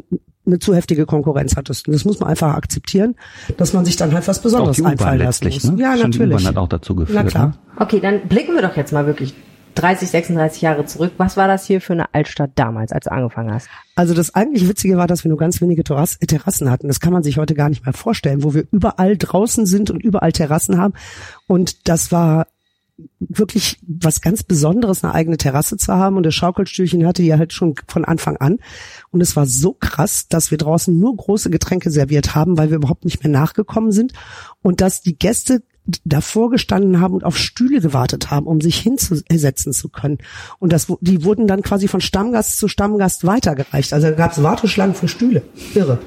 eine zu heftige Konkurrenz hattest. Und das muss man einfach akzeptieren, dass man sich dann halt was
Auch
Besonderes
die U-Bahn
einfallen lassen muss.
ne?
Ja,
Schon Die
natürlich.
U-Bahn hat auch dazu geführt.
Na klar.
Ne?
Okay, dann blicken wir doch jetzt mal wirklich 30, 36 Jahre zurück. Was war das hier für eine Altstadt damals, als du angefangen hast?
Also das eigentlich Witzige war, dass wir nur ganz wenige Terrass Terrassen hatten. Das kann man sich heute gar nicht mehr vorstellen, wo wir überall draußen sind und überall Terrassen haben. Und das war wirklich was ganz Besonderes, eine eigene Terrasse zu haben. Und das Schaukelstühlchen hatte die halt schon von Anfang an. Und es war so krass, dass wir draußen nur große Getränke serviert haben, weil wir überhaupt nicht mehr nachgekommen sind. Und dass die Gäste davor gestanden haben und auf Stühle gewartet haben, um sich hinzusetzen zu können. Und das, die wurden dann quasi von Stammgast zu Stammgast weitergereicht. Also da gab es Warteschlangen für Stühle. Irre.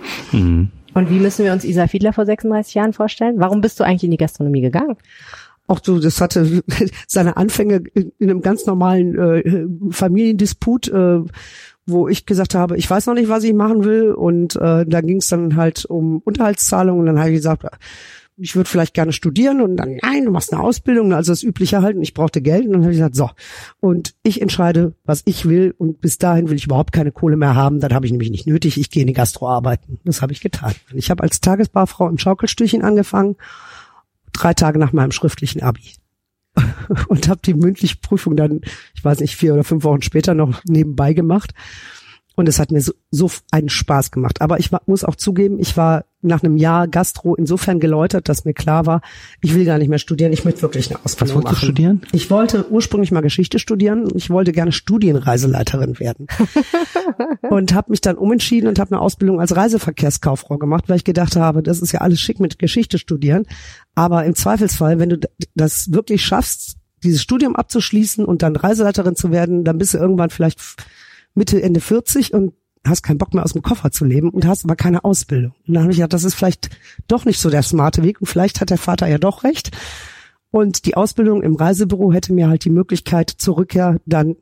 Und wie müssen wir uns Isa Fiedler vor 36 Jahren vorstellen? Warum bist du eigentlich in die Gastronomie gegangen?
Auch so, das hatte seine Anfänge in, in einem ganz normalen äh, Familiendisput, äh, wo ich gesagt habe, ich weiß noch nicht, was ich machen will. Und äh, da ging es dann halt um Unterhaltszahlungen. Und dann habe ich gesagt, ich würde vielleicht gerne studieren. Und dann, nein, du machst eine Ausbildung, also das Übliche halt, und ich brauchte Geld. Und dann habe ich gesagt, so, und ich entscheide, was ich will. Und bis dahin will ich überhaupt keine Kohle mehr haben, dann habe ich nämlich nicht nötig, ich gehe in die Gastro arbeiten. Das habe ich getan. Ich habe als Tagesbarfrau im Schaukelstühlchen angefangen, drei Tage nach meinem schriftlichen Abi. und habe die mündliche Prüfung dann, ich weiß nicht, vier oder fünf Wochen später noch nebenbei gemacht. Und es hat mir so, so einen Spaß gemacht. Aber ich muss auch zugeben, ich war nach einem Jahr Gastro insofern geläutert, dass mir klar war, ich will gar nicht mehr studieren, ich möchte wirklich eine Ausbildung
wolltest du
machen.
studieren?
Ich wollte ursprünglich mal Geschichte studieren. Ich wollte gerne Studienreiseleiterin werden. und habe mich dann umentschieden und habe eine Ausbildung als Reiseverkehrskauffrau gemacht, weil ich gedacht habe, das ist ja alles schick mit Geschichte studieren. Aber im Zweifelsfall, wenn du das wirklich schaffst, dieses Studium abzuschließen und dann Reiseleiterin zu werden, dann bist du irgendwann vielleicht Mitte, Ende 40 und hast keinen Bock mehr aus dem Koffer zu leben und hast aber keine Ausbildung. Und dann habe ich gedacht, das ist vielleicht doch nicht so der smarte Weg und vielleicht hat der Vater ja doch recht. Und die Ausbildung im Reisebüro hätte mir halt die Möglichkeit zur Rückkehr dann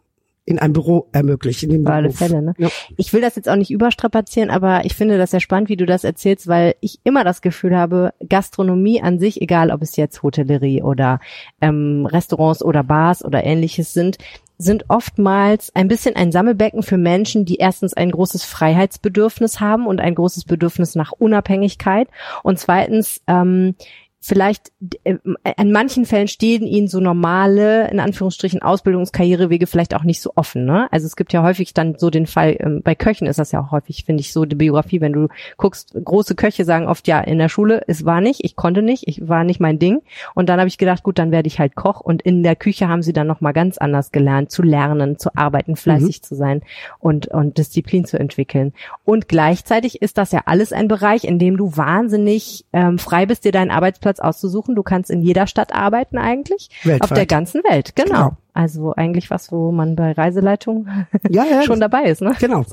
in ein Büro ermöglicht. In den
Auf alle. Fälle, ne?
Ja.
Ich will das jetzt auch nicht überstrapazieren, aber ich finde das sehr spannend, wie du das erzählst, weil ich immer das Gefühl habe, Gastronomie an sich, egal ob es jetzt Hotellerie oder ähm, Restaurants oder Bars oder ähnliches sind, sind oftmals ein bisschen ein Sammelbecken für Menschen, die erstens ein großes Freiheitsbedürfnis haben und ein großes Bedürfnis nach Unabhängigkeit. Und zweitens ähm, vielleicht äh, an manchen Fällen stehen ihnen so normale, in Anführungsstrichen, Ausbildungskarrierewege vielleicht auch nicht so offen. Ne? Also es gibt ja häufig dann so den Fall, ähm, bei Köchen ist das ja auch häufig, finde ich, so die Biografie, wenn du guckst, große Köche sagen oft, ja, in der Schule, es war nicht, ich konnte nicht, ich war nicht mein Ding. Und dann habe ich gedacht, gut, dann werde ich halt Koch. Und in der Küche haben sie dann nochmal ganz anders gelernt, zu lernen, zu arbeiten, fleißig zu sein und, und Disziplin zu entwickeln. Und gleichzeitig ist das ja alles ein Bereich, in dem du wahnsinnig ähm, frei bist, dir deinen Arbeitsplatz auszusuchen. Du kannst in jeder Stadt arbeiten eigentlich.
Weltweit.
Auf der ganzen Welt, genau.
Genau.
Also eigentlich was, wo man bei Reiseleitung
Ja, ja,
schon dabei ist, ne?
Genau.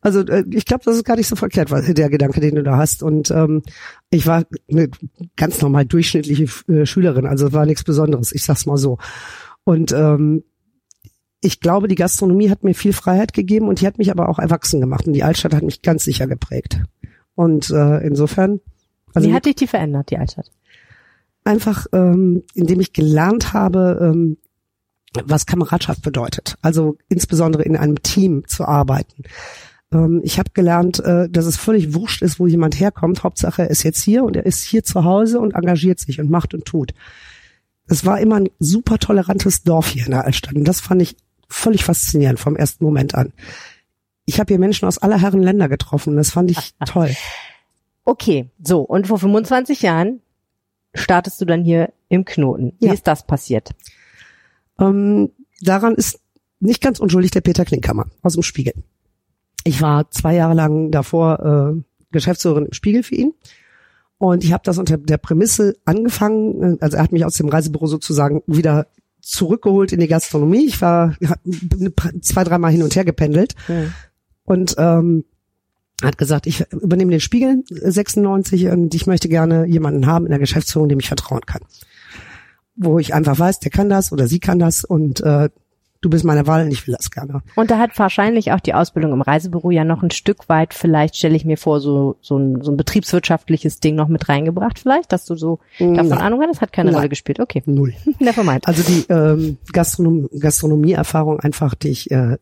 Also äh, ich glaube, das ist gar nicht so verkehrt, der Gedanke, den du da hast. Und ähm, ich war eine ganz normal durchschnittliche äh, Schülerin, also war nichts Besonderes, ich sag's mal so. Und ähm, ich glaube, die Gastronomie hat mir viel Freiheit gegeben und die hat mich aber auch erwachsen gemacht. Und die Altstadt hat mich ganz sicher geprägt. Und äh, insofern, also
Wie hat dich die verändert, die Altstadt?
Einfach, ähm, indem ich gelernt habe, ähm, was Kameradschaft bedeutet. Also insbesondere in einem Team zu arbeiten. Ähm, ich habe gelernt, äh, dass es völlig wurscht ist, wo jemand herkommt. Hauptsache, er ist jetzt hier und er ist hier zu Hause und engagiert sich und macht und tut. Es war immer ein super tolerantes Dorf hier in der Altstadt und das fand ich völlig faszinierend vom ersten Moment an. Ich habe hier Menschen aus aller Herren Länder getroffen. Das fand ich toll.
Okay, so, und vor 25 Jahren startest du dann hier im Knoten. Wie
Ja.
ist das passiert?
Ähm, daran ist nicht ganz unschuldig der Peter Klinkhammer aus dem Spiegel. Ich war zwei Jahre lang davor äh, Geschäftsführerin im Spiegel für ihn. Und ich habe das unter der Prämisse angefangen, äh, also er hat mich aus dem Reisebüro sozusagen wieder zurückgeholt in die Gastronomie. Ich war zwei, dreimal hin und her gependelt. und ähm, hat gesagt, ich übernehme den Spiegel 96 und ich möchte gerne jemanden haben in der Geschäftsführung, dem ich vertrauen kann. Wo ich einfach weiß, der kann das oder sie kann das und äh, du bist meine Wahl und ich will das gerne.
Und da hat wahrscheinlich auch die Ausbildung im Reisebüro ja noch ein Stück weit, vielleicht stelle ich mir vor, so, so, ein, so ein betriebswirtschaftliches Ding noch mit reingebracht, vielleicht, dass du so davon
Nein.
Ahnung hattest, hat keine
Nein.
Rolle gespielt. Okay.
Null.
Nevermind.
Also die ähm, Gastronom Gastronomieerfahrung einfach, die ich äh,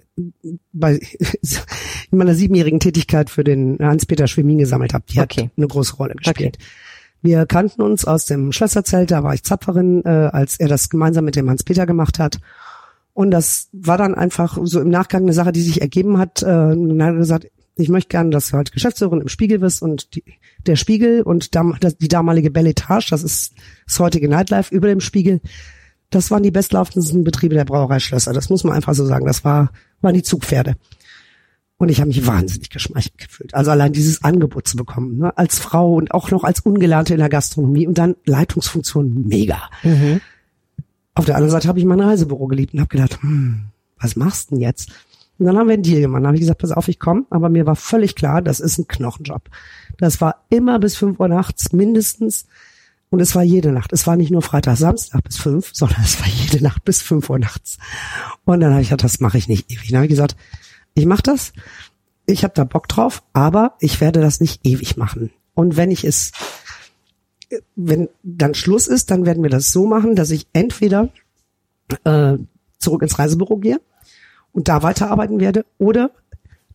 bei in meiner siebenjährigen Tätigkeit für den Hans-Peter Schwemin gesammelt habe, die
Okay.
hat eine große Rolle gespielt. Wir kannten uns aus dem Schlösserzelt, da war ich Zapferin, äh, als er das gemeinsam mit dem Hans-Peter gemacht hat. Und das war dann einfach so im Nachgang eine Sache, die sich ergeben hat. Äh, dann hat er gesagt, ich möchte gerne, dass du halt Geschäftsführerin im Spiegel bist und die, der Spiegel und dam, das, die damalige Belletage, das ist das heutige Nightlife über dem Spiegel, das waren die bestlaufendsten Betriebe der Brauereischlösser. Das muss man einfach so sagen. Das war, waren die Zugpferde. Und ich habe mich wahnsinnig geschmeichelt gefühlt. Also allein dieses Angebot zu bekommen, ne? als Frau und auch noch als Ungelernte in der Gastronomie und dann Leitungsfunktion, mega. Auf der anderen Seite habe ich mein Reisebüro geliebt und habe gedacht, hm, was machst du denn jetzt? Und dann haben wir einen Deal gemacht. Dann habe ich gesagt, pass auf, ich komme. Aber mir war völlig klar, das ist ein Knochenjob. Das war immer bis fünf Uhr nachts mindestens. Und es war jede Nacht. Es war nicht nur Freitag, Samstag bis fünf, sondern es war jede Nacht bis fünf Uhr nachts. Und dann habe ich gesagt, das mache ich nicht ewig. Dann habe ich gesagt, ich mache das. Ich habe da Bock drauf, aber ich werde das nicht ewig machen. Und wenn ich es, wenn dann Schluss ist, dann werden wir das so machen, dass ich entweder äh, zurück ins Reisebüro gehe und da weiterarbeiten werde, oder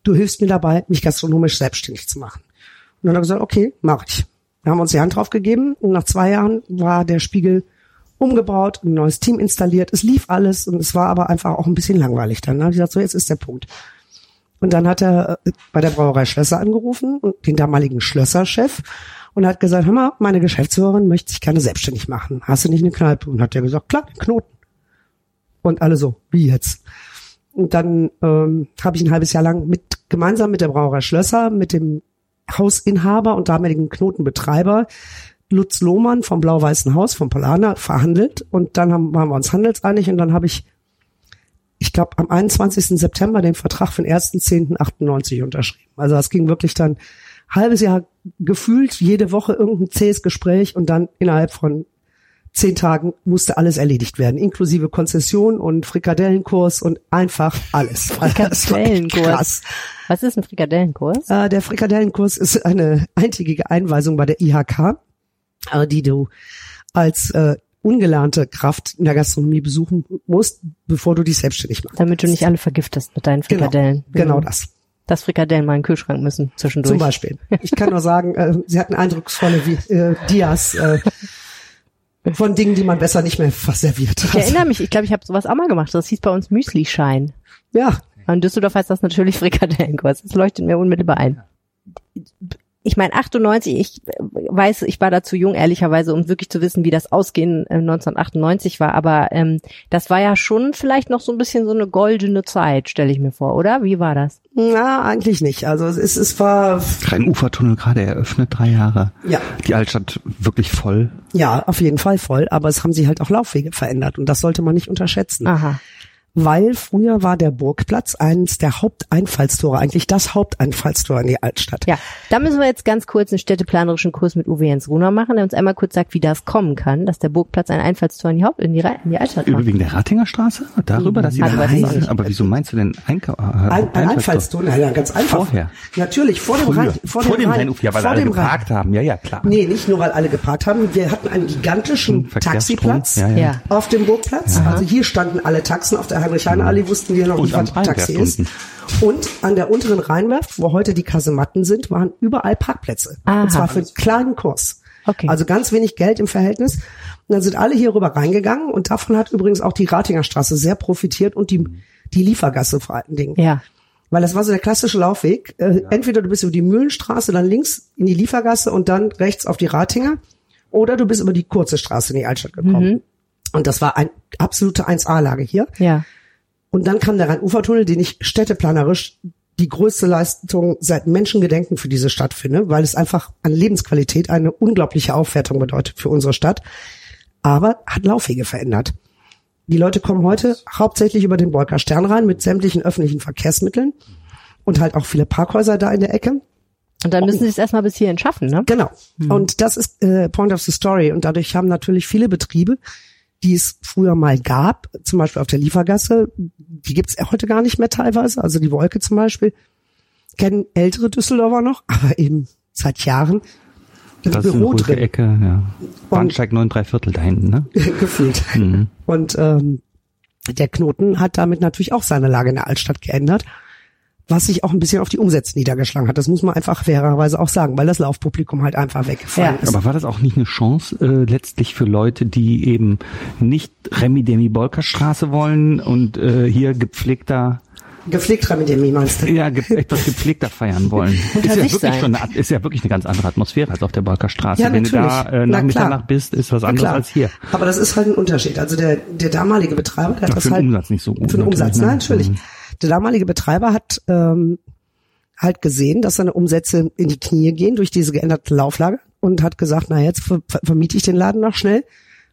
du hilfst mir dabei, mich gastronomisch selbstständig zu machen. Und dann hat er gesagt, okay, mache ich. Wir haben uns die Hand drauf gegeben und nach zwei Jahren war der Spiegel umgebaut, ein neues Team installiert. Es lief alles und es war aber einfach auch ein bisschen langweilig. Dann habe ich gesagt, so jetzt ist der Punkt. Und dann hat er äh, bei der Brauerei Schlösser angerufen und den damaligen Schlösserchef und hat gesagt, hör mal, meine Geschäftsführerin möchte sich gerne selbstständig machen. Hast du nicht eine Kneipe? Und hat er gesagt, klar, den Knoten. Und alle so, wie jetzt? Und dann ähm, habe ich ein halbes Jahr lang mit gemeinsam mit der Brauerei Schlösser, mit dem Hausinhaber und damaligen Knotenbetreiber Lutz Lohmann vom Blau-Weißen Haus, vom Polaner, verhandelt. Und dann haben, waren wir uns handelseinig und dann habe ich, ich glaube, am 21. September den Vertrag den 1.10.98 unterschrieben. Also das ging wirklich dann halbes Jahr gefühlt, jede Woche irgendein zähes Gespräch und dann innerhalb von zehn Tagen musste alles erledigt werden, inklusive Konzession und Frikadellenkurs und einfach alles.
Frikadellenkurs. Was ist ein Frikadellenkurs?
Äh, der Frikadellenkurs ist eine eintägige Einweisung bei der IHK, äh, die du als äh, ungelernte Kraft in der Gastronomie besuchen musst, bevor du dich selbstständig machst.
Damit du nicht alle vergiftest mit deinen
Genau,
Frikadellen.
genau
Mhm.
das.
Dass Frikadellen mal in den Kühlschrank müssen zwischendurch.
Zum Beispiel. Ich kann nur sagen, äh, sie hatten eindrucksvolle äh, Dias äh, von Dingen, die man besser nicht mehr verserviert.
Ich erinnere mich, ich glaube, ich habe sowas auch mal gemacht. Das hieß bei uns Müsli-Schein.
Ja,
In Düsseldorf heißt das natürlich Frikadellenkurs. Das leuchtet mir unmittelbar ein. Ich meine, 98, ich weiß, ich war da zu jung, ehrlicherweise, um wirklich zu wissen, wie das Ausgehen äh, 1998 war. Aber ähm, das war ja schon vielleicht noch so ein bisschen so eine goldene Zeit, stelle ich mir vor, oder? Wie war das?
na, eigentlich nicht. Also es, ist, es war,
Rhein-Ufer-Tunnel gerade eröffnet, drei Jahre.
ja,
Die Altstadt wirklich voll.
ja, auf jeden Fall voll. Aber es haben sich halt auch Laufwege verändert und das sollte man nicht unterschätzen.
Aha.
Weil früher war der Burgplatz eines der Haupteinfallstore, eigentlich das Haupteinfallstor in die Altstadt.
Ja, da müssen wir jetzt ganz kurz einen städteplanerischen Kurs mit Uwe Jens Runer machen, der uns einmal kurz sagt, wie das kommen kann, dass der Burgplatz ein Einfallstor in die Haupt, in die, in die Altstadt macht.
wegen der Ratinger Straße? Darüber, dass sie
Also,
da. Aber wieso meinst du denn Einkau äh,
Ein, ein Einfallstor, na ja, ganz einfach.
Vorher.
Natürlich, vor dem. Rhein.
Vor, dem
Rhein-
Rheinufer, ja, weil
vor
alle
dem Rhein.
geparkt haben. Ja, ja, klar.
Nee, nicht nur, weil alle geparkt haben. Wir hatten einen gigantischen
Verkehrsstrom.
Taxiplatz
Ja, ja.
Ja.
auf dem Burgplatz. Also hier standen alle Taxen. Auf der Heinrich-Heine-Allee wussten wir noch
Und
nicht,
am
was ein Taxi ist.
unten.
Und an der unteren Rheinwerft, wo heute die Kasematten sind, waren überall Parkplätze.
Aha.
Und zwar für einen kleinen Kurs.
Okay.
Also ganz wenig Geld im Verhältnis. Und dann sind alle hier rüber reingegangen und davon hat übrigens auch die Ratinger Straße sehr profitiert und die, die Liefergasse vor allen Dingen.
Ja.
Weil das war so der klassische Laufweg. Äh, Entweder du bist über die Mühlenstraße, dann links in die Liefergasse und dann rechts auf die Ratinger. Oder du bist über die kurze Straße in die Altstadt gekommen. Und das war ein absolute 1A-Lage hier.
Ja.
Und dann kam der Rhein-Ufer-Tunnel, den ich städteplanerisch die größte Leistung seit Menschengedenken für diese Stadt finde, weil es einfach an Lebensqualität eine unglaubliche Aufwertung bedeutet für unsere Stadt. Aber hat Laufwege verändert. Die Leute kommen heute hauptsächlich über den Bolker Stern rein mit sämtlichen öffentlichen Verkehrsmitteln. und halt auch viele Parkhäuser da in der Ecke.
Und dann müssen sie es erstmal bis hierhin schaffen, ne?
Genau. Und das ist äh, Point of the Story. Und dadurch haben natürlich viele Betriebe, die es früher mal gab, zum Beispiel auf der Liefergasse, die gibt's ja heute gar nicht mehr teilweise. Also die Wolke zum Beispiel, kennen ältere Düsseldorfer noch, aber eben seit Jahren im
Das ist eine
Büro
ruhige
drin.
Ecke, ja. Bahnsteig 9 3 Viertel da hinten, ne?
gefühlt.
Mhm.
Und ähm, der Knoten hat damit natürlich auch seine Lage in der Altstadt geändert, was sich auch ein bisschen auf die Umsätze niedergeschlagen hat. Das muss man einfach fairerweise auch sagen, weil das Laufpublikum halt einfach weggefallen
Ja.
ist.
Aber war das auch nicht eine Chance äh, letztlich für Leute, die eben nicht Remi Demi Bolker Straße wollen und äh, hier gepflegter
Gepflegt Remedemi meinst du?
ja, ge etwas gepflegter feiern wollen. Ist ja wirklich
sein.
schon eine, ist ja wirklich eine ganz andere Atmosphäre als auf der Bolker Straße.
Ja,
Wenn du da äh,
Na
nach. Mitternacht bist, ist was anderes als hier.
Aber das ist halt ein Unterschied. Also der, der damalige Betreiber, der hat
Ja,
das
für den
halt
Umsatz nicht so gut.
für den Umsatz,
ne?
nein, natürlich.
Mhm.
Der damalige Betreiber hat ähm, halt gesehen, dass seine Umsätze in die Knie gehen durch diese geänderte Lauflage und hat gesagt, na jetzt ver ver vermiete ich den Laden noch schnell,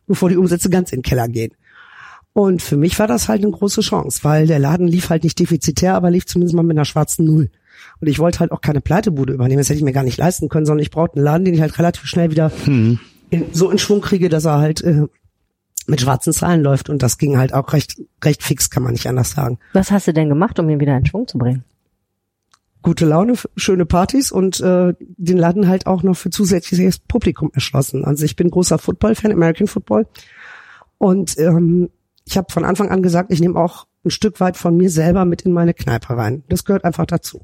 bevor die Umsätze ganz in den Keller gehen. Und für mich war das halt eine große Chance, weil der Laden lief halt nicht defizitär, aber lief zumindest mal mit einer schwarzen Null. Und ich wollte halt auch keine Pleitebude übernehmen, das hätte ich mir gar nicht leisten können, sondern ich brauchte einen Laden, den ich halt relativ schnell wieder
Mhm.
in, so in Schwung kriege, dass er halt äh, mit schwarzen Zahlen läuft. Und das ging halt auch recht, recht fix, kann man nicht anders sagen.
Was hast du denn gemacht, um ihn wieder in Schwung zu bringen?
Gute Laune, schöne Partys und äh, den Laden halt auch noch für zusätzliches Publikum erschlossen. Also ich bin großer Football-Fan, American Football. Und ähm, ich habe von Anfang an gesagt, ich nehme auch ein Stück weit von mir selber mit in meine Kneipe rein. Das gehört einfach dazu.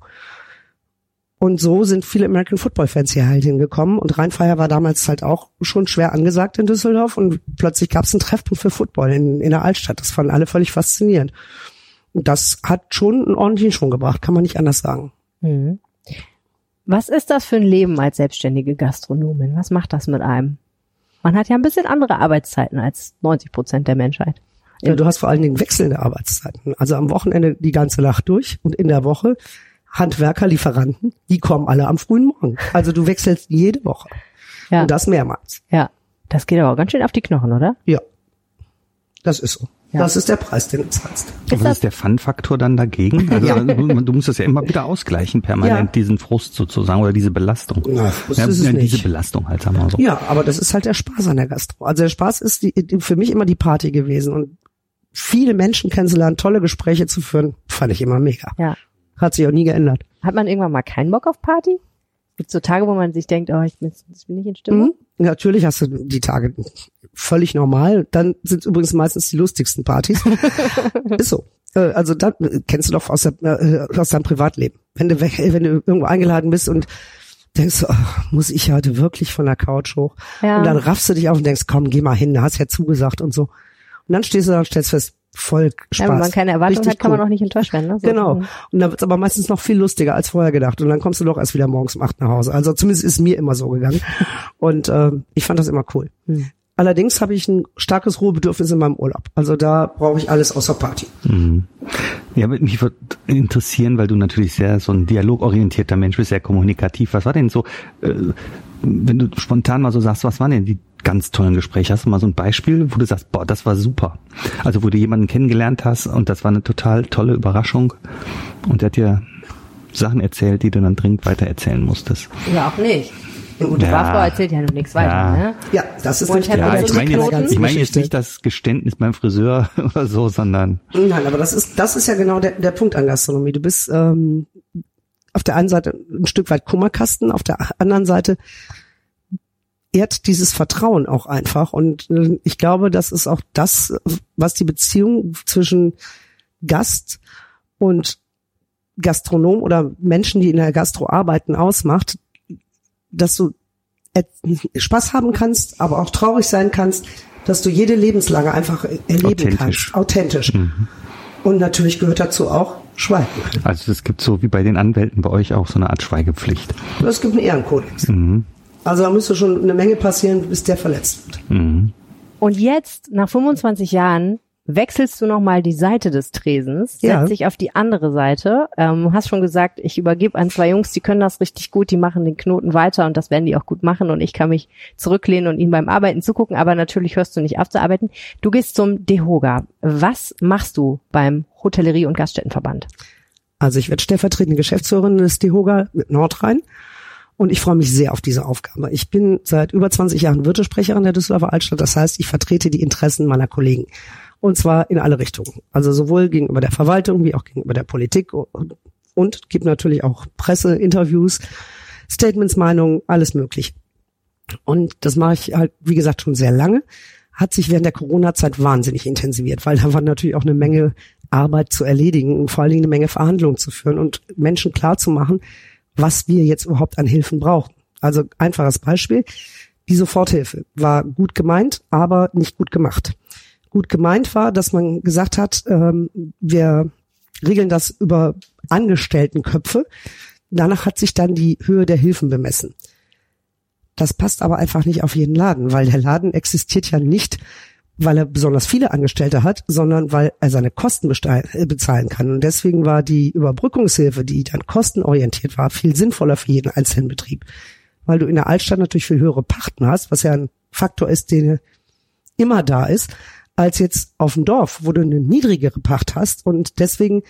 Und so sind viele American Football Fans hier halt hingekommen und Rheinfeier war damals halt auch schon schwer angesagt in Düsseldorf und plötzlich gab es einen Treffpunkt für Football in, in der Altstadt. Das fanden alle völlig faszinierend. Und das hat schon einen ordentlichen Schwung gebracht, kann man nicht anders sagen.
Mhm. Was ist das für ein Leben als selbstständige Gastronomin? Was macht das mit einem? Man hat ja ein bisschen andere Arbeitszeiten als 90 Prozent der Menschheit.
Ja, du hast vor allen Dingen wechselnde Arbeitszeiten. Also am Wochenende die ganze Nacht durch und in der Woche Handwerker, Lieferanten, die kommen alle am frühen Morgen. Also du wechselst jede Woche.
Ja,
Und das mehrmals.
ja. Das geht aber auch ganz schön auf die Knochen, oder?
Ja. Das ist so.
Ja.
Das ist der Preis, den du zahlst.
Was
das-
ist der Fun-Faktor dann dagegen? Also du, du musst das ja immer wieder ausgleichen, permanent,
Ja.
diesen Frust sozusagen oder diese Belastung.
Na,
ja,
ist es
ja, diese
nicht.
Belastung halt, sagen wir mal so.
Ja, aber das ist halt der Spaß an der Gastro. Also der Spaß ist die, die, für mich immer die Party gewesen und viele Menschen kennenzulernen, tolle Gespräche zu führen, fand ich immer mega.
Ja.
Hat sich auch nie geändert.
Hat man irgendwann mal keinen Bock auf Party? Gibt so Tage, wo man sich denkt, oh, ich bin, ich bin nicht in Stimmung?
Mhm. Natürlich hast du die Tage völlig normal. Dann sind übrigens meistens die lustigsten Partys. ist so. Äh, Also dann äh, kennst du doch aus, der, äh, aus deinem Privatleben. Wenn du, weg, wenn du irgendwo eingeladen bist und denkst, ach, muss ich heute wirklich von der Couch hoch?
Ja.
Und dann raffst du dich auf und denkst, komm, geh mal hin, du hast ja zugesagt und so. Und dann stehst du da und stellst fest, voll Spaß.
Ja, wenn man keine Erwartung
Richtig
hat, kann man
cool.
auch nicht enttäuscht werden. Ne? So.
Genau.
Mhm.
Und dann wird's aber meistens noch viel lustiger als vorher gedacht. Und dann kommst du doch erst wieder morgens um acht nach Hause. Also zumindest ist mir immer so gegangen. Und äh, ich fand das immer cool.
Hm.
Allerdings habe ich ein starkes Ruhebedürfnis in meinem Urlaub. Also da brauche ich alles außer Party.
Mhm. Ja, mich würde interessieren, weil du natürlich sehr so ein dialogorientierter Mensch bist, sehr kommunikativ. Was war denn so, äh, wenn du spontan mal so sagst, was waren denn die ganz tollen Gespräche? Hast du mal so ein Beispiel, wo du sagst, boah, das war super. Also wo du jemanden kennengelernt hast und das war eine total tolle Überraschung und der hat dir Sachen erzählt, die du dann dringend weiter erzählen musstest.
Ja, auch nicht. Eine gute
Ja.
Erzählt ja noch nichts weiter.
Ja.
Ne?
Ja, das ist
Und
Ja, ich meine
eine
jetzt, ich meine jetzt nicht das Geständnis beim Friseur oder so, sondern
Nein, aber das ist, das ist ja genau der, der Punkt an Gastronomie. Du bist ähm, auf der einen Seite ein Stück weit Kummerkasten, auf der anderen Seite ehrt dieses Vertrauen auch einfach. Und äh, ich glaube, das ist auch das, was die Beziehung zwischen Gast und Gastronom oder Menschen, die in der Gastro arbeiten, ausmacht, dass du Spaß haben kannst, aber auch traurig sein kannst, dass du jede Lebenslage einfach erleben
Authentisch.
kannst. Authentisch. Und natürlich gehört dazu auch Schweigen.
also es gibt so wie bei den Anwälten bei euch auch so eine Art Schweigepflicht.
Es gibt einen Ehrenkodex.
Mhm.
Also da müsste schon eine Menge passieren, bis der verletzt wird.
Mhm.
Und jetzt, nach 25 Jahren, wechselst du nochmal die Seite des Tresens,
Ja.
setzt dich auf die andere Seite. Ähm, hast schon gesagt, ich übergebe an zwei Jungs, die können das richtig gut, die machen den Knoten weiter und das werden die auch gut machen und ich kann mich zurücklehnen und ihnen beim Arbeiten zugucken, aber natürlich hörst du nicht auf zu arbeiten. Du gehst zum DEHOGA. Was machst du beim Hotellerie- und Gaststättenverband?
Also ich werde stellvertretende Geschäftsführerin des DEHOGA mit Nordrhein und ich freue mich sehr auf diese Aufgabe. Ich bin seit über 20 Jahren Wirtesprecherin der Düsseldorfer Altstadt. Das heißt, ich vertrete die Interessen meiner Kollegen. Und zwar in alle Richtungen. Also sowohl gegenüber der Verwaltung wie auch gegenüber der Politik und, gibt natürlich auch Presse, Interviews, Statements, Meinungen, alles möglich. Und das mache ich halt, wie gesagt, schon sehr lange. Hat sich während der Corona-Zeit wahnsinnig intensiviert, weil da war natürlich auch eine Menge Arbeit zu erledigen und vor allen Dingen eine Menge Verhandlungen zu führen und Menschen klar zu machen, was wir jetzt überhaupt an Hilfen brauchen. Also einfaches Beispiel. Die Soforthilfe war gut gemeint, aber nicht gut gemacht. Gut gemeint war, dass man gesagt hat, ähm, wir regeln das über Angestelltenköpfe. Danach hat sich dann die Höhe der Hilfen bemessen. Das passt aber einfach nicht auf jeden Laden, weil der Laden existiert ja nicht, weil er besonders viele Angestellte hat, sondern weil er seine Kosten äh, bezahlen kann. Und deswegen war die Überbrückungshilfe, die dann kostenorientiert war, viel sinnvoller für jeden einzelnen Betrieb. Weil du in der Altstadt natürlich viel höhere Pachten hast, was ja ein Faktor ist, der immer da ist, als jetzt auf dem Dorf, wo du eine niedrigere Pacht hast. Und deswegen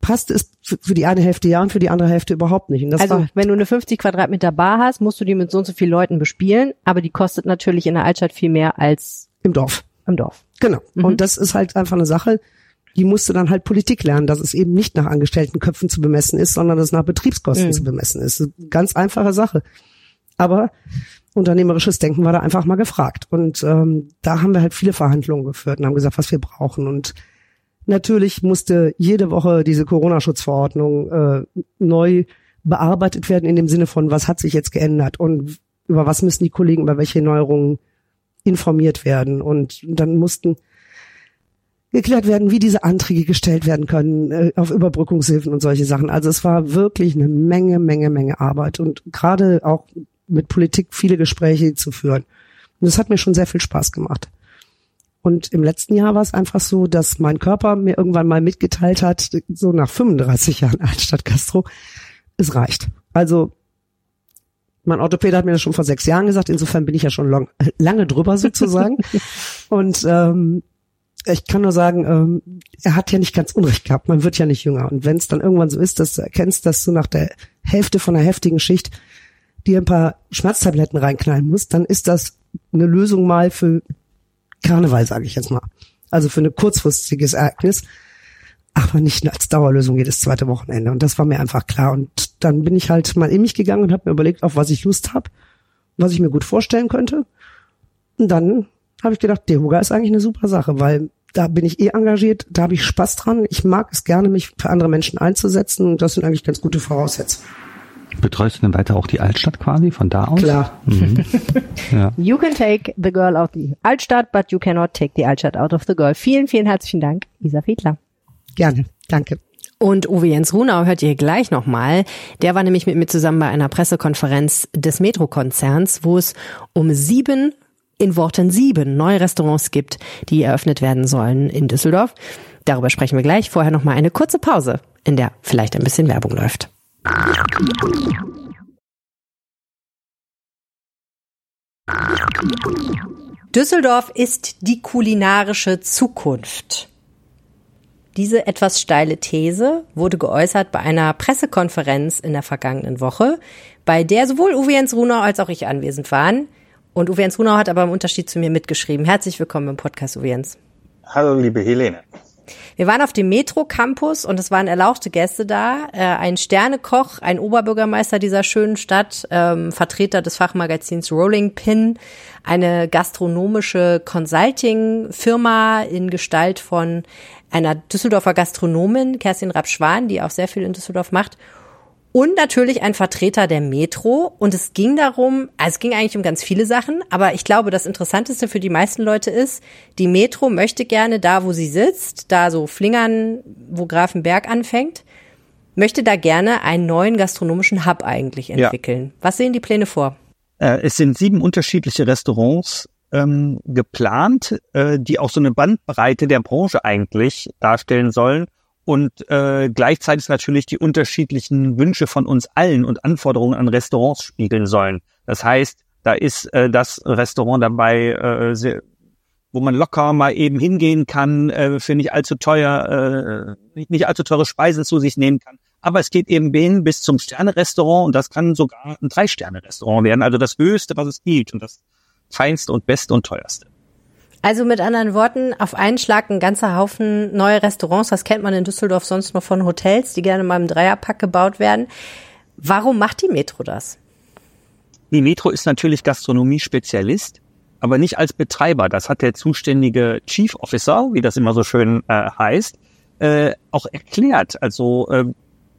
passt es für die eine Hälfte ja und für die andere Hälfte überhaupt nicht.
also wenn du eine 50 Quadratmeter Bar hast, musst du die mit so und so vielen Leuten bespielen, aber die kostet natürlich in der Altstadt viel mehr als
im Dorf.
Im Dorf.
Genau. Mhm. Und das ist halt einfach eine Sache, die musste dann halt Politik lernen, dass es eben nicht nach Angestelltenköpfen zu bemessen ist, sondern dass es nach Betriebskosten mhm. zu bemessen ist. Ganz einfache Sache. Aber unternehmerisches Denken war da einfach mal gefragt. Und ähm, da haben wir halt viele Verhandlungen geführt und haben gesagt, was wir brauchen. Und Natürlich musste jede Woche diese Corona-Schutzverordnung äh, neu bearbeitet werden in dem Sinne von, was hat sich jetzt geändert und über was müssen die Kollegen, über welche Neuerungen informiert werden. Und dann mussten geklärt werden, wie diese Anträge gestellt werden können äh, auf Überbrückungshilfen und solche Sachen. Also es war wirklich eine Menge, Menge, Menge Arbeit und gerade auch mit Politik viele Gespräche zu führen. Und das hat mir schon sehr viel Spaß gemacht. Und im letzten Jahr war es einfach so, dass mein Körper mir irgendwann mal mitgeteilt hat, so nach 35 Jahren Altstadt Castro, es reicht. Also mein Orthopäde hat mir das schon vor sechs Jahren gesagt, insofern bin ich ja schon long, lange drüber sozusagen. und ähm, ich kann nur sagen, ähm, er hat ja nicht ganz Unrecht gehabt, man wird ja nicht jünger. Und wenn es dann irgendwann so ist, dass du erkennst, dass du nach der Hälfte von einer heftigen Schicht dir ein paar Schmerztabletten reinknallen musst, dann ist das eine Lösung mal für Karneval, sage ich jetzt mal. Also für ein kurzfristiges Ereignis, aber nicht als Dauerlösung jedes zweite Wochenende. Und das war mir einfach klar. Und dann bin ich halt mal in mich gegangen und habe mir überlegt, auf was ich Lust habe, was ich mir gut vorstellen könnte. Und dann habe ich gedacht, Dehuga ist eigentlich eine super Sache, weil da bin ich eh engagiert, da habe ich Spaß dran. Ich mag es gerne, mich für andere Menschen einzusetzen und das sind eigentlich ganz gute Voraussetzungen.
Betreust du denn weiter auch die Altstadt quasi von da aus?
Klar. Mhm.
ja. You can take the girl out the Altstadt, but you cannot take the Altstadt out of the girl. Vielen, vielen herzlichen Dank, Isa Fiedler.
Gerne, danke.
Und Uwe Jens Runau hört ihr gleich nochmal. Der war nämlich mit mir zusammen bei einer Pressekonferenz des Metro-Konzerns, wo es um sieben, in Worten sieben, neue Restaurants gibt, die eröffnet werden sollen in Düsseldorf. Darüber sprechen wir gleich. Vorher nochmal eine kurze Pause, in der vielleicht ein bisschen Werbung läuft. Düsseldorf ist die kulinarische Zukunft. Diese etwas steile These wurde geäußert bei einer Pressekonferenz in der vergangenen Woche, bei der sowohl Uwe Jens Runau als auch ich anwesend waren. Und Uwe Jens Runau hat aber im Unterschied zu mir mitgeschrieben. Herzlich willkommen im Podcast, Uwe Jens.
Hallo, liebe Helene.
Wir waren auf dem Metro-Campus und es waren erlauchte Gäste da. Äh, ein Sternekoch, ein Oberbürgermeister dieser schönen Stadt, ähm, Vertreter des Fachmagazins Rolling Pin, eine gastronomische Consulting-Firma in Gestalt von einer Düsseldorfer Gastronomin, Kerstin Rapschwan, die auch sehr viel in Düsseldorf macht und natürlich ein Vertreter der Metro. Und es ging darum, also es ging eigentlich um ganz viele Sachen, aber ich glaube, das Interessanteste für die meisten Leute ist, die Metro möchte gerne da, wo sie sitzt, da so Flingern, wo Grafenberg anfängt, möchte da gerne einen neuen gastronomischen Hub eigentlich entwickeln. Ja. Was sehen die Pläne vor?
Äh, es sind sieben unterschiedliche Restaurants ähm, geplant, äh, die auch so eine Bandbreite der Branche eigentlich darstellen sollen und äh, gleichzeitig natürlich die unterschiedlichen Wünsche von uns allen und Anforderungen an Restaurants spiegeln sollen. Das heißt, da ist äh, das Restaurant dabei, äh, sehr,
wo man locker mal eben hingehen kann, äh, für nicht allzu teuer, äh, nicht, nicht allzu teure Speisen zu sich nehmen kann. Aber es geht eben hin bis zum Sterne-Restaurant und das kann sogar ein Drei-Sterne-Restaurant werden. Also das Höchste, was es gibt und das Feinste und Beste und Teuerste.
Also mit anderen Worten, auf einen Schlag ein ganzer Haufen neue Restaurants. Das kennt man in Düsseldorf sonst nur von Hotels, die gerne mal im Dreierpack gebaut werden. Warum macht die Metro das?
Die Metro ist natürlich Gastronomie-Spezialist, aber nicht als Betreiber. Das hat der zuständige Chief Officer, wie das immer so schön äh, heißt, äh, auch erklärt. Also äh,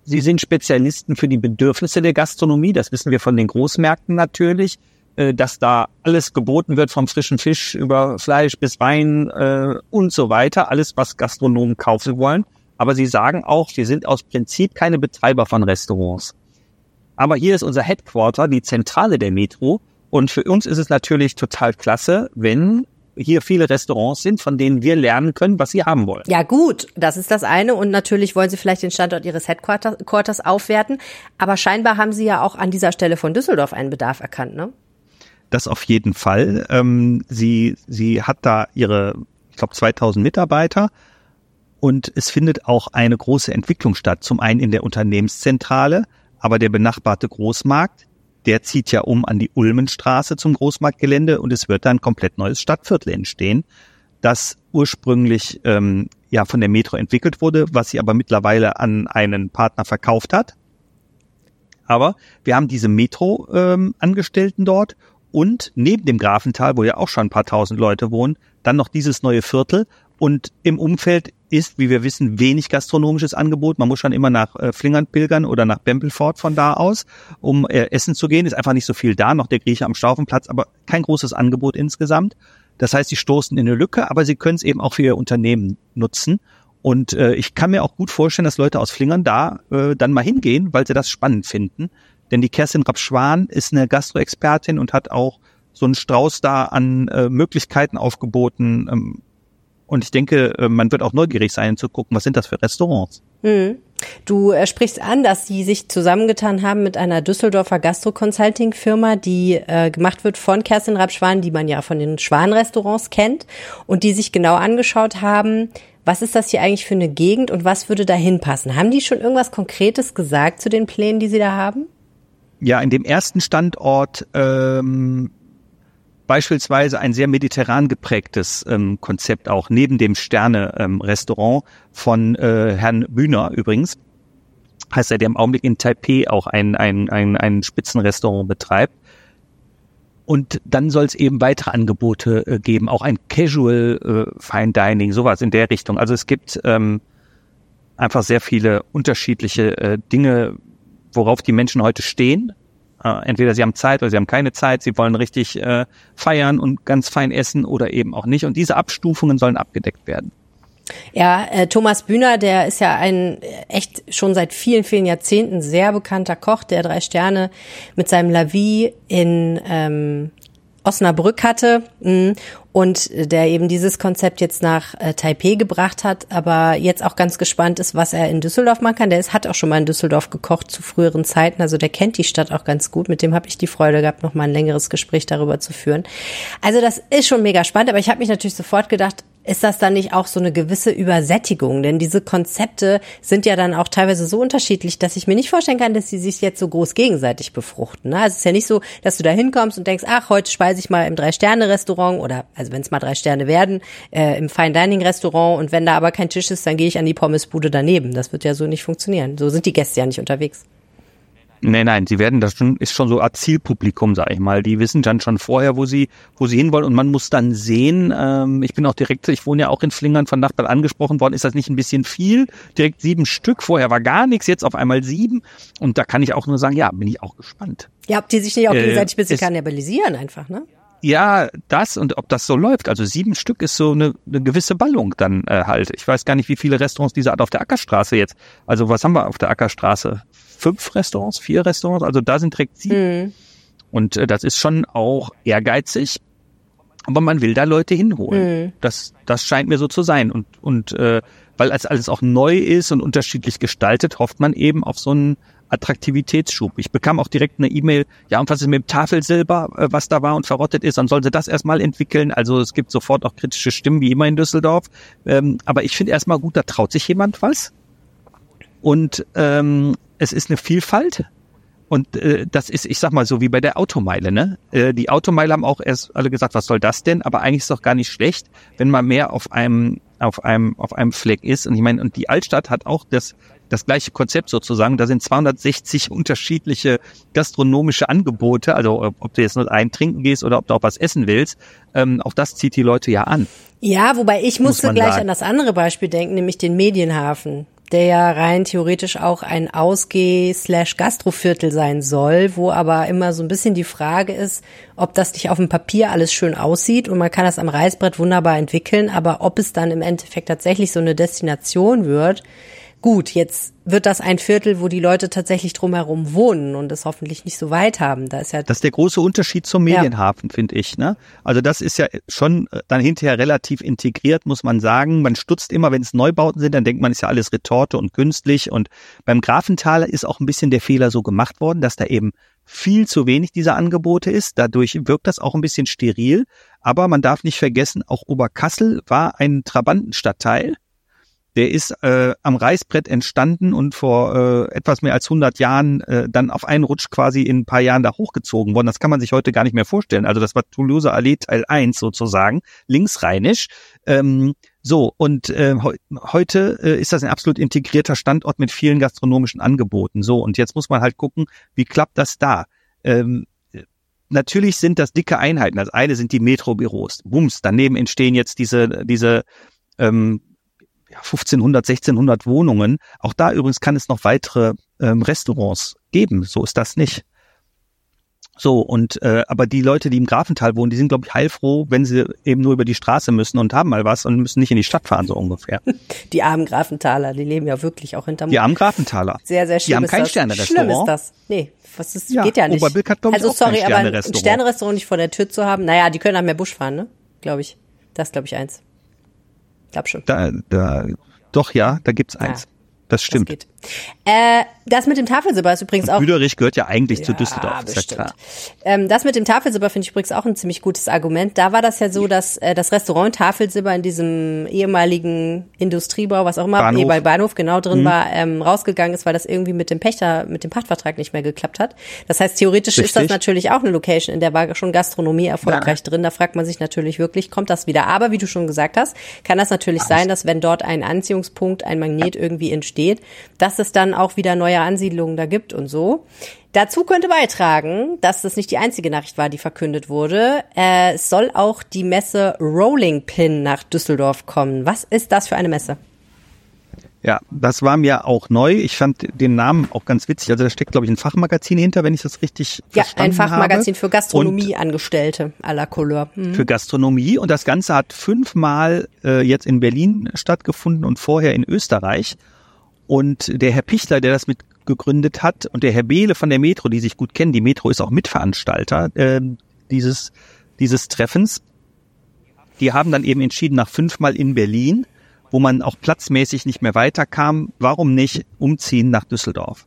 sie sind Spezialisten für die Bedürfnisse der Gastronomie. Das wissen wir von den Großmärkten natürlich. Äh, dass da alles geboten wird, vom frischen Fisch über Fleisch bis Wein äh, und so weiter, alles, was Gastronomen kaufen wollen. Aber sie sagen auch, wir sind aus Prinzip keine Betreiber von Restaurants. Aber hier ist unser Headquarter, die Zentrale der Metro. Und für uns ist es natürlich total klasse, wenn hier viele Restaurants sind, von denen wir lernen können, was sie haben wollen.
Ja gut, das ist das eine und natürlich wollen sie vielleicht den Standort ihres Headquarters aufwerten, aber scheinbar haben sie ja auch an dieser Stelle von Düsseldorf einen Bedarf erkannt, ne?
Das auf jeden Fall. Ähm, sie, sie hat da ihre, ich glaube, 2000 Mitarbeiter. Und es findet auch eine große Entwicklung statt. Zum einen in der Unternehmenszentrale, aber der benachbarte Großmarkt, der zieht ja um an die Ulmenstraße zum Großmarktgelände und es wird dann ein komplett neues Stadtviertel entstehen, das ursprünglich ähm, ja von der Metro entwickelt wurde, was sie aber mittlerweile an einen Partner verkauft hat. Aber wir haben diese Metro-Angestellten ähm, dort und neben dem Grafental, wo ja auch schon ein paar tausend Leute wohnen, dann noch dieses neue Viertel und im Umfeld ist, wie wir wissen, wenig gastronomisches Angebot. Man muss schon immer nach äh, Flingern pilgern oder nach Bempelfort von da aus, um äh, essen zu gehen. Ist einfach nicht so viel da, noch der Grieche am Staufenplatz, aber kein großes Angebot insgesamt. Das heißt, sie stoßen in eine Lücke, aber sie können es eben auch für ihr Unternehmen nutzen. Und äh, ich kann mir auch gut vorstellen, dass Leute aus Flingern da äh, dann mal hingehen, weil sie das spannend finden. Denn die Kerstin Rapschwan ist eine Gastroexpertin und hat auch so einen Strauß da an äh, Möglichkeiten aufgeboten. Ähm, und ich denke, äh, man wird auch neugierig sein zu gucken, was sind das für Restaurants.
Mhm. Du äh, sprichst an, dass sie sich zusammengetan haben mit einer Düsseldorfer Gastro-Consulting-Firma, die äh, gemacht wird von Kerstin Rapschwan, die man ja von den Schwan-Restaurants kennt und die sich genau angeschaut haben, was ist das hier eigentlich für eine Gegend und was würde da hinpassen? Haben die schon irgendwas Konkretes gesagt zu den Plänen, die sie da haben?
Ja in dem ersten Standort ähm, beispielsweise ein sehr mediterran geprägtes ähm, Konzept auch neben dem Sterne-Restaurant ähm, von äh, Herrn Bühner übrigens heißt er, der im Augenblick in Taipei auch ein, ein, ein, ein Spitzenrestaurant betreibt. Und dann soll es eben weitere Angebote äh, geben, auch ein Casual äh, Fine Dining, sowas in der Richtung. Also es gibt ähm, einfach sehr viele unterschiedliche äh, Dinge, worauf die Menschen heute stehen. Äh, entweder sie haben Zeit oder sie haben keine Zeit, sie wollen richtig äh, feiern und ganz fein essen oder eben auch nicht. Und diese Abstufungen sollen abgedeckt werden.
Ja, äh, Thomas Bühner, der ist ja ein echt schon seit vielen, vielen Jahrzehnten sehr bekannter Koch, der drei Sterne mit seinem Lavis in ähm, Osnabrück hatte mh, und der eben dieses Konzept jetzt nach äh, Taipei gebracht hat, aber jetzt auch ganz gespannt ist, was er in Düsseldorf machen kann. Der ist, hat auch schon mal in Düsseldorf gekocht zu früheren Zeiten, also der kennt die Stadt auch ganz gut. Mit dem habe ich die Freude gehabt, noch mal ein längeres Gespräch darüber zu führen. Also das ist schon mega spannend, aber ich habe mich natürlich sofort gedacht, ist das dann nicht auch so eine gewisse Übersättigung? Denn diese Konzepte sind ja dann auch teilweise so unterschiedlich, dass ich mir nicht vorstellen kann, dass sie sich jetzt so groß gegenseitig befruchten. Ne? Also es ist ja nicht so, dass du da hinkommst und denkst, ach, heute speise ich mal im Drei-Sterne-Restaurant oder, also wenn es mal drei Sterne werden, äh, im Fine-Dining-Restaurant und wenn da aber kein Tisch ist, dann gehe ich an die Pommesbude daneben. Das wird ja so nicht funktionieren. So sind die Gäste ja nicht unterwegs.
Nein, nein, sie werden das schon, ist schon so als Zielpublikum, sag ich mal. Die wissen dann schon vorher, wo sie, wo sie hinwollen und man muss dann sehen, ähm, ich bin auch direkt, ich wohne ja auch in Flingern von Nachbarn angesprochen worden, ist das nicht ein bisschen viel? Direkt sieben Stück, vorher war gar nichts, jetzt auf einmal sieben und da kann ich auch nur sagen, ja, bin ich auch gespannt.
Ja, ob die sich nicht auch äh, gegenseitig äh, ein bisschen kannibalisieren einfach, ne?
Ja, das und ob das so läuft. Also sieben Stück ist so eine, eine gewisse Ballung dann äh, halt. Ich weiß gar nicht, wie viele Restaurants dieser Art auf der Ackerstraße jetzt. Also was haben wir auf der Ackerstraße? fünf Restaurants, vier Restaurants, also da sind direkt sieben. Mhm. Und äh, das ist schon auch ehrgeizig, aber man will da Leute hinholen. Mhm. Das, das scheint mir so zu sein. Und, und äh, weil als alles auch neu ist und unterschiedlich gestaltet, hofft man eben auf so einen Attraktivitätsschub. Ich bekam auch direkt eine E-Mail, ja, und was ist mit dem Tafelsilber, äh, was da war und verrottet ist, dann sollen sie das erstmal entwickeln. Also es gibt sofort auch kritische Stimmen, wie immer in Düsseldorf. Ähm, aber ich finde erstmal gut, da traut sich jemand was. Und ähm, es ist eine Vielfalt. Und äh, das ist, ich sag mal so, wie bei der Automeile, ne? Äh, die Automeile haben auch erst alle gesagt, was soll das denn? Aber eigentlich ist es doch gar nicht schlecht, wenn man mehr auf einem, auf einem, auf einem Fleck ist. Und ich meine, und die Altstadt hat auch das, das gleiche Konzept sozusagen. Da sind 260 unterschiedliche gastronomische Angebote. Also ob du jetzt nur ein trinken gehst oder ob du auch was essen willst, ähm, auch das zieht die Leute ja an.
Ja, wobei ich musste gleich
sagen.
an das andere Beispiel denken, nämlich den Medienhafen, der ja rein theoretisch auch ein Ausgeh-Gastroviertel sein soll, wo aber immer so ein bisschen die Frage ist, ob das nicht auf dem Papier alles schön aussieht und man kann das am Reißbrett wunderbar entwickeln, aber ob es dann im Endeffekt tatsächlich so eine Destination wird, Gut, jetzt wird das ein Viertel, wo die Leute tatsächlich drumherum wohnen und es hoffentlich nicht so weit haben. Da ist ja
Das ist der große Unterschied zum
Ja.
Medienhafen, finde ich. Ne? Also das ist ja schon äh, dann hinterher relativ integriert, muss man sagen. Man stutzt immer, wenn es Neubauten sind, dann denkt man, ist ja alles Retorte und künstlich. Und beim Grafenthaler ist auch ein bisschen der Fehler so gemacht worden, dass da eben viel zu wenig dieser Angebote ist. Dadurch wirkt das auch ein bisschen steril. Aber man darf nicht vergessen, auch Oberkassel war ein Trabantenstadtteil. Der ist äh, am Reißbrett entstanden und vor äh, etwas mehr als 100 Jahren äh, dann auf einen Rutsch quasi in ein paar Jahren da hochgezogen worden. Das kann man sich heute gar nicht mehr vorstellen. Also das war Toulouse Allee Teil 1 sozusagen, linksrheinisch. Ähm, so, und äh, heu- heute äh, ist das ein absolut integrierter Standort mit vielen gastronomischen Angeboten. So, und jetzt muss man halt gucken, wie klappt das da? Ähm, natürlich sind das dicke Einheiten. Das eine sind die Metrobüros. Bums, daneben entstehen jetzt diese, diese ähm, ja, 1500, 1600 Wohnungen. Auch da übrigens kann es noch weitere ähm, Restaurants geben. So ist das nicht. So, und äh, aber die Leute, die im Grafental wohnen, die sind, glaube ich, heilfroh, wenn sie eben nur über die Straße müssen und haben mal was und müssen nicht in die Stadt fahren, so ungefähr.
die armen Grafenthaler, die leben ja wirklich auch hinterm
Die armen Grafenthaler.
Sehr, sehr
Die
schlimm
haben
ist
kein. Sternerestaurant.
Schlimm ist das. Nee, was ist,
Ja,
geht ja nicht.
Oberbilk hat, glaub ich,
also
auch kein
sorry, aber ein.
Sternerestaurant
nicht vor der Tür zu haben, naja, die können nach mehr Busch fahren, ne? Glaube ich. Das glaube ich eins. Glaub schon.
Da, da, doch, ja, da gibt's eins. Das
Das
stimmt.
geht. Äh, das mit dem Tafelsilber ist übrigens auch
Büderich gehört ja eigentlich zu
Ja,
Düsseldorf, ist ja klar.
Ähm, das mit dem Tafelsilber finde ich übrigens auch ein ziemlich gutes Argument. Da war das ja so, dass äh, das Restaurant Tafelsilber in diesem ehemaligen Industriebau, was auch immer,
Bahnhof.
eh, bei Bahnhof genau drin
Mhm.
war, ähm, rausgegangen ist, weil das irgendwie mit dem Pächter, mit dem Pachtvertrag nicht mehr geklappt hat. Das heißt, theoretisch ist das
Richtig.
natürlich auch eine Location, in der war schon Gastronomie erfolgreich drin. Da fragt man sich natürlich wirklich, kommt das wieder? Aber wie du schon gesagt hast, kann das natürlich sein, dass wenn dort ein Anziehungspunkt, ein Magnet irgendwie entsteht, dass es dann auch wieder neue Ansiedlungen da gibt und so. Dazu könnte beitragen, dass das nicht die einzige Nachricht war, die verkündet wurde. Äh, es soll auch die Messe Rolling Pin nach Düsseldorf kommen. Was ist das für eine Messe?
Ja, das war mir auch neu. Ich fand den Namen auch ganz witzig. Also da steckt, glaube ich, ein Fachmagazin hinter, wenn ich das richtig
Ja,
verstanden
ein Fachmagazin
habe.
für Gastronomieangestellte à la Couleur. Hm.
Für Gastronomie. Und das Ganze hat fünfmal äh, jetzt in Berlin stattgefunden und vorher in Österreich. Und der Herr Pichler, der das mit gegründet hat, und der Herr Behle von der Metro, die sich gut kennen, die Metro ist auch Mitveranstalter äh, dieses, dieses Treffens, die haben dann eben entschieden, nach fünfmal in Berlin, wo man auch platzmäßig nicht mehr weiterkam, warum nicht umziehen nach Düsseldorf?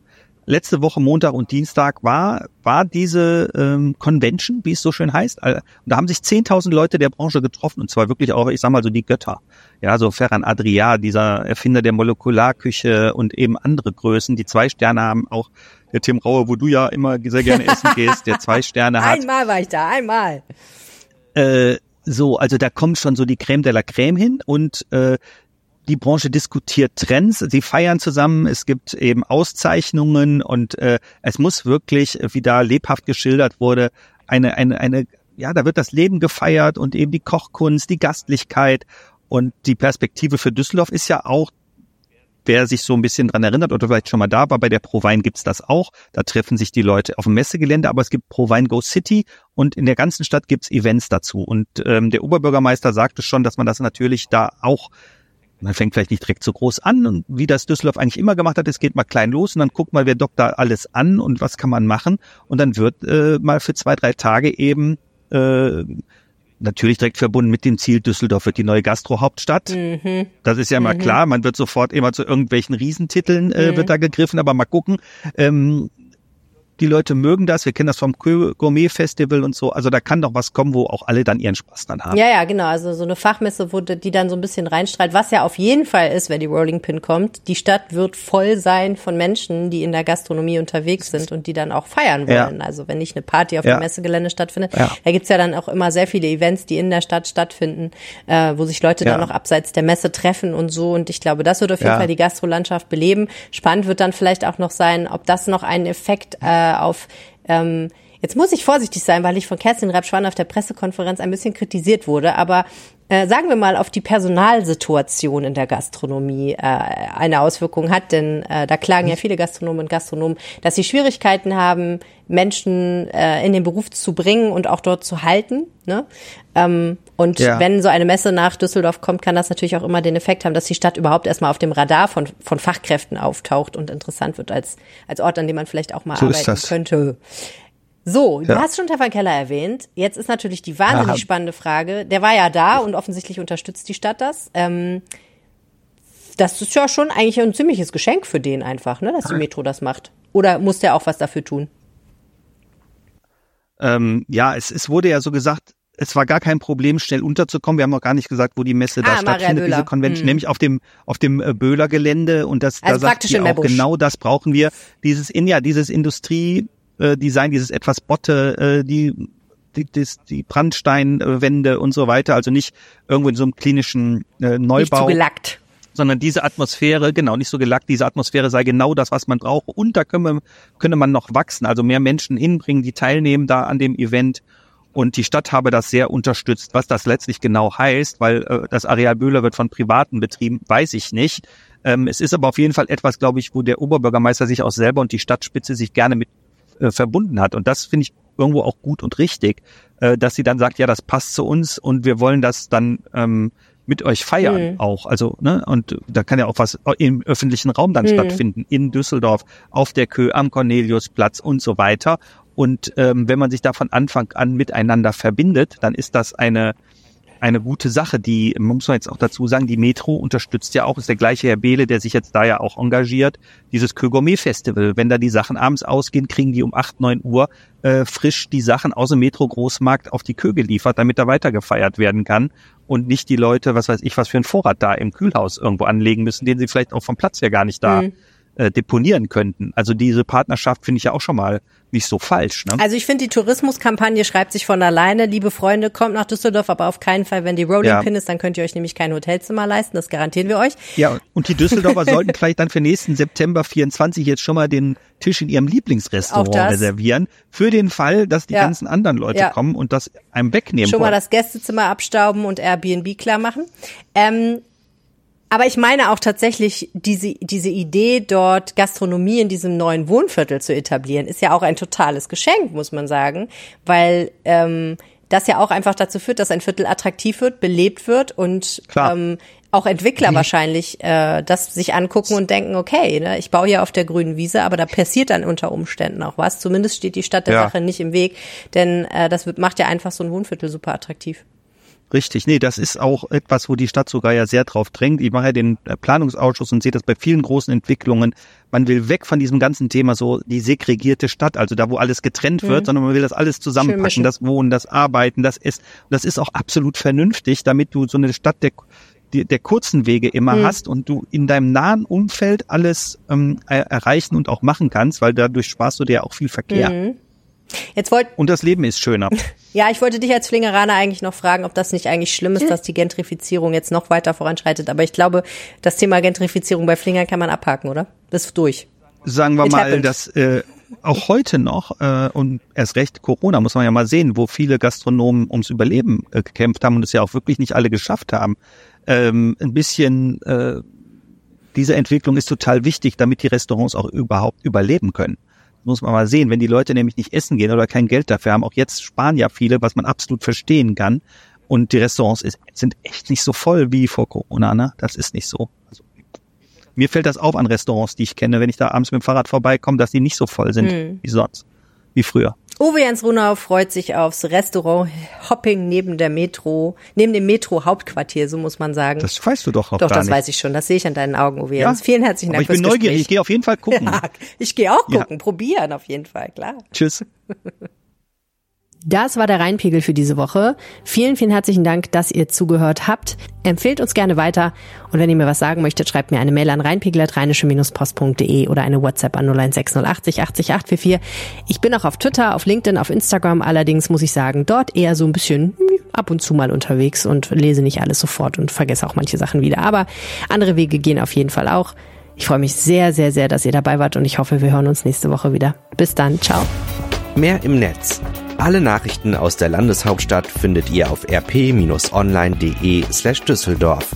Letzte Woche Montag und Dienstag war war diese ähm, Convention, wie es so schön heißt. Äh, Und da haben sich 10.000 Leute der Branche getroffen und zwar wirklich auch, ich sag mal so die Götter. Ja, so Ferran Adria, dieser Erfinder der Molekularküche und eben andere Größen, die zwei Sterne haben. Auch der Tim Raue, wo du ja immer sehr gerne essen gehst, der zwei Sterne hat.
Einmal war ich da, einmal.
Äh, so, also da kommt schon so die Creme de la Creme hin und äh, die Branche diskutiert Trends, sie feiern zusammen, es gibt eben Auszeichnungen und äh, es muss wirklich, wie da lebhaft geschildert wurde, eine, eine, eine, ja, da wird das Leben gefeiert und eben die Kochkunst, die Gastlichkeit und die Perspektive für Düsseldorf ist ja auch, wer sich so ein bisschen dran erinnert oder vielleicht schon mal da war, bei der ProWein gibt's das auch. Da treffen sich die Leute auf dem Messegelände, aber es gibt ProWein Go City und in der ganzen Stadt gibt's Events dazu. Und ähm, der Oberbürgermeister sagte schon, dass man das natürlich da auch man fängt vielleicht nicht direkt so groß an und wie das Düsseldorf eigentlich immer gemacht hat, es geht mal klein los und dann guckt mal, wer dockt da alles an und was kann man machen und dann wird äh, mal für zwei, drei Tage eben äh, natürlich direkt verbunden mit dem Ziel, Düsseldorf wird die neue Gastro-Hauptstadt.
Mhm.
Das ist ja mal klar, man wird sofort immer zu irgendwelchen Riesentiteln äh,
Mhm.
wird da gegriffen, aber mal gucken. Ähm, die Leute mögen das, wir kennen das vom Kö- Gourmet-Festival und so, also da kann doch was kommen, wo auch alle dann ihren Spaß dann haben.
Ja, ja, genau. Also so eine Fachmesse, wo die dann so ein bisschen reinstrahlt, was ja auf jeden Fall ist, wenn die Rolling Pin kommt. Die Stadt wird voll sein von Menschen, die in der Gastronomie unterwegs sind und die dann auch feiern
Ja.
wollen. Also wenn nicht eine Party auf
Ja.
dem Messegelände stattfindet,
Ja.
da gibt's ja dann auch immer sehr viele Events, die in der Stadt stattfinden, äh, wo sich Leute
Ja.
dann auch abseits der Messe treffen und so. Und ich glaube, das wird auf jeden
Ja.
Fall die Gastrolandschaft beleben. Spannend wird dann vielleicht auch noch sein, ob das noch einen Effekt äh, auf ähm, Jetzt muss ich vorsichtig sein, weil ich von Kerstin Rapschwan auf der Pressekonferenz ein bisschen kritisiert wurde, aber äh, sagen wir mal, auf die Personalsituation in der Gastronomie äh, eine Auswirkung hat, denn äh, da klagen ja viele Gastronomen und Gastronomen, dass sie Schwierigkeiten haben, Menschen äh, in den Beruf zu bringen und auch dort zu halten. Ne? Ähm, und
Ja.
wenn so eine Messe nach Düsseldorf kommt, kann das natürlich auch immer den Effekt haben, dass die Stadt überhaupt erstmal auf dem Radar von, von Fachkräften auftaucht und interessant wird als, als Ort, an dem man vielleicht auch mal
So
arbeiten könnte. So, du
Ja.
hast schon Stefan Keller erwähnt. Jetzt ist natürlich die wahnsinnig
Ja.
spannende Frage. Der war ja da und offensichtlich unterstützt die Stadt das. Ähm, das ist ja schon eigentlich ein ziemliches Geschenk für den einfach, ne, dass die Metro das macht. Oder muss der auch was dafür tun?
Ähm, ja, es, es wurde ja so gesagt, es war gar kein Problem, schnell unterzukommen. Wir haben noch gar nicht gesagt, wo die Messe da
Ah, Maria
stattfindet, diese Convention,
Hm.
nämlich auf dem auf dem äh, Böhler Gelände und das
Also
da sagt
in
auch genau das brauchen wir. Dieses in ja dieses Industrie äh, dieses etwas Botte, äh, die die, das, die Brandsteinwände und so weiter, also nicht irgendwo in so einem klinischen äh,
Nicht zu
Neubau,
gelackt.
sondern diese Atmosphäre, genau, nicht so gelackt, diese Atmosphäre sei genau das, was man braucht. Und da könne, könne man noch wachsen, also mehr Menschen hinbringen, die teilnehmen da an dem Event. Und die Stadt habe das sehr unterstützt. Was das letztlich genau heißt, weil äh, das Areal Böhler wird von Privaten betrieben, weiß ich nicht. Ähm, es ist aber auf jeden Fall etwas, glaube ich, wo der Oberbürgermeister sich auch selber und die Stadtspitze sich gerne mit äh, verbunden hat. Und das finde ich irgendwo auch gut und richtig, äh, dass sie dann sagt, ja, das passt zu uns und wir wollen das dann ähm, mit euch feiern
Mhm.
auch. Also, ne, und da kann ja auch was im öffentlichen Raum dann
Mhm.
stattfinden, in Düsseldorf, auf der Kö, am Corneliusplatz und so weiter. Und ähm, wenn man sich da von Anfang an miteinander verbindet, dann ist das eine eine gute Sache, die, muss man jetzt auch dazu sagen, die Metro unterstützt ja auch, ist der gleiche Herr Behle, der sich jetzt da ja auch engagiert, dieses Kö-Gourmet-Festival. Wenn da die Sachen abends ausgehen, kriegen die um 8, 9 Uhr äh, frisch die Sachen aus dem Metro-Großmarkt auf die Kö geliefert, damit da weiter gefeiert werden kann und nicht die Leute, was weiß ich, was für einen Vorrat da im Kühlhaus irgendwo anlegen müssen, den sie vielleicht auch vom Platz her gar nicht da
Mhm.
Äh, deponieren könnten. Also diese Partnerschaft finde ich ja auch schon mal nicht so falsch. Ne?
Also ich finde, die Tourismuskampagne schreibt sich von alleine. Liebe Freunde, kommt nach Düsseldorf, aber auf keinen Fall, wenn die Rolling
Ja.
Pin ist, dann könnt ihr euch nämlich kein Hotelzimmer leisten. Das garantieren wir euch.
Ja, und die Düsseldorfer sollten vielleicht dann für nächsten September 24 jetzt schon mal den Tisch in ihrem Lieblingsrestaurant reservieren, für den Fall, dass die
Ja.
ganzen anderen Leute
Ja.
kommen und das einem wegnehmen
Schon mal
wollen.
das Gästezimmer abstauben und Airbnb klar machen. Ähm, aber ich meine auch tatsächlich, diese, diese Idee, dort Gastronomie in diesem neuen Wohnviertel zu etablieren, ist ja auch ein totales Geschenk, muss man sagen, weil ähm, das ja auch einfach dazu führt, dass ein Viertel attraktiv wird, belebt wird und
Klar.
ähm, auch Entwickler
Mhm.
wahrscheinlich äh, das sich angucken und denken, okay, ne, ich baue hier auf der grünen Wiese, aber da passiert dann unter Umständen auch was. Zumindest steht die Stadt der
Ja.
Sache nicht im Weg, denn äh, das wird, macht ja einfach so ein Wohnviertel super attraktiv.
Richtig, nee, das ist auch etwas, wo die Stadt sogar ja sehr drauf drängt. Ich mache ja den äh, Planungsausschuss und sehe das bei vielen großen Entwicklungen. Man will weg von diesem ganzen Thema so die segregierte Stadt, also da, wo alles getrennt wird, sondern man will das alles
Mhm.
Zusammenpacken, das Wohnen, das Arbeiten, das Essen. Und das ist auch absolut vernünftig, damit du so eine Stadt der die- der kurzen Wege immer
Mhm.
hast und du in deinem nahen Umfeld alles ähm, er erreichen und auch machen kannst, weil dadurch sparst du dir auch viel Verkehr.
Mhm. Jetzt wollt,
Und das Leben ist schöner.
ja, ich wollte dich als Flingeraner eigentlich noch fragen, ob das nicht eigentlich schlimm ist, dass die Gentrifizierung jetzt noch weiter voranschreitet. Aber ich glaube, das Thema Gentrifizierung bei Flingern kann man abhaken, oder? Das ist durch.
sagen wir
It
mal,
happened.
dass äh, auch heute noch äh, und erst recht Corona muss man ja mal sehen, wo viele Gastronomen ums Überleben äh, gekämpft haben und es ja auch wirklich nicht alle geschafft haben. Ähm, ein bisschen äh, diese Entwicklung ist total wichtig, damit die Restaurants auch überhaupt überleben können. Muss man mal sehen, wenn die Leute nämlich nicht essen gehen oder kein Geld dafür haben, auch jetzt sparen ja viele, was man absolut verstehen kann. Und die Restaurants ist, sind echt nicht so voll wie vor Corona, ne? Das ist nicht so. Also, mir fällt das auf an Restaurants, die ich kenne, wenn ich da abends mit dem Fahrrad vorbeikomme, dass die nicht so voll sind
Hm.
wie sonst, wie früher.
Uwe Jens Runau freut sich aufs Restaurant Hopping neben der Metro, neben dem Metro Hauptquartier, so muss man sagen.
Das weißt du doch noch
Doch, das
nicht.
weiß ich schon. Das sehe ich an deinen Augen, Uwe
Ja,
Jens. Vielen herzlichen Dank
ich bin
fürs
neugierig, ich
Gespräch.
gehe auf jeden Fall gucken.
Ja, ich gehe auch
Ja.
gucken, probieren auf jeden Fall, klar.
Tschüss.
Das war der Rheinpegel für diese Woche. Vielen, vielen herzlichen Dank, dass ihr zugehört habt. Empfehlt uns gerne weiter. Und wenn ihr mir was sagen möchtet, schreibt mir eine Mail an rheinpegel.rheinische-post.de oder eine WhatsApp an 016080 80 844. Ich bin auch auf Twitter, auf LinkedIn, auf Instagram. Allerdings muss ich sagen, dort eher so ein bisschen ab und zu mal unterwegs und lese nicht alles sofort und vergesse auch manche Sachen wieder. Aber andere Wege gehen auf jeden Fall auch. Ich freue mich sehr, sehr, sehr, dass ihr dabei wart und ich hoffe, wir hören uns nächste Woche wieder. Bis dann. Ciao.
Mehr im Netz. Alle Nachrichten aus der Landeshauptstadt findet ihr auf rp-online.de slash Düsseldorf.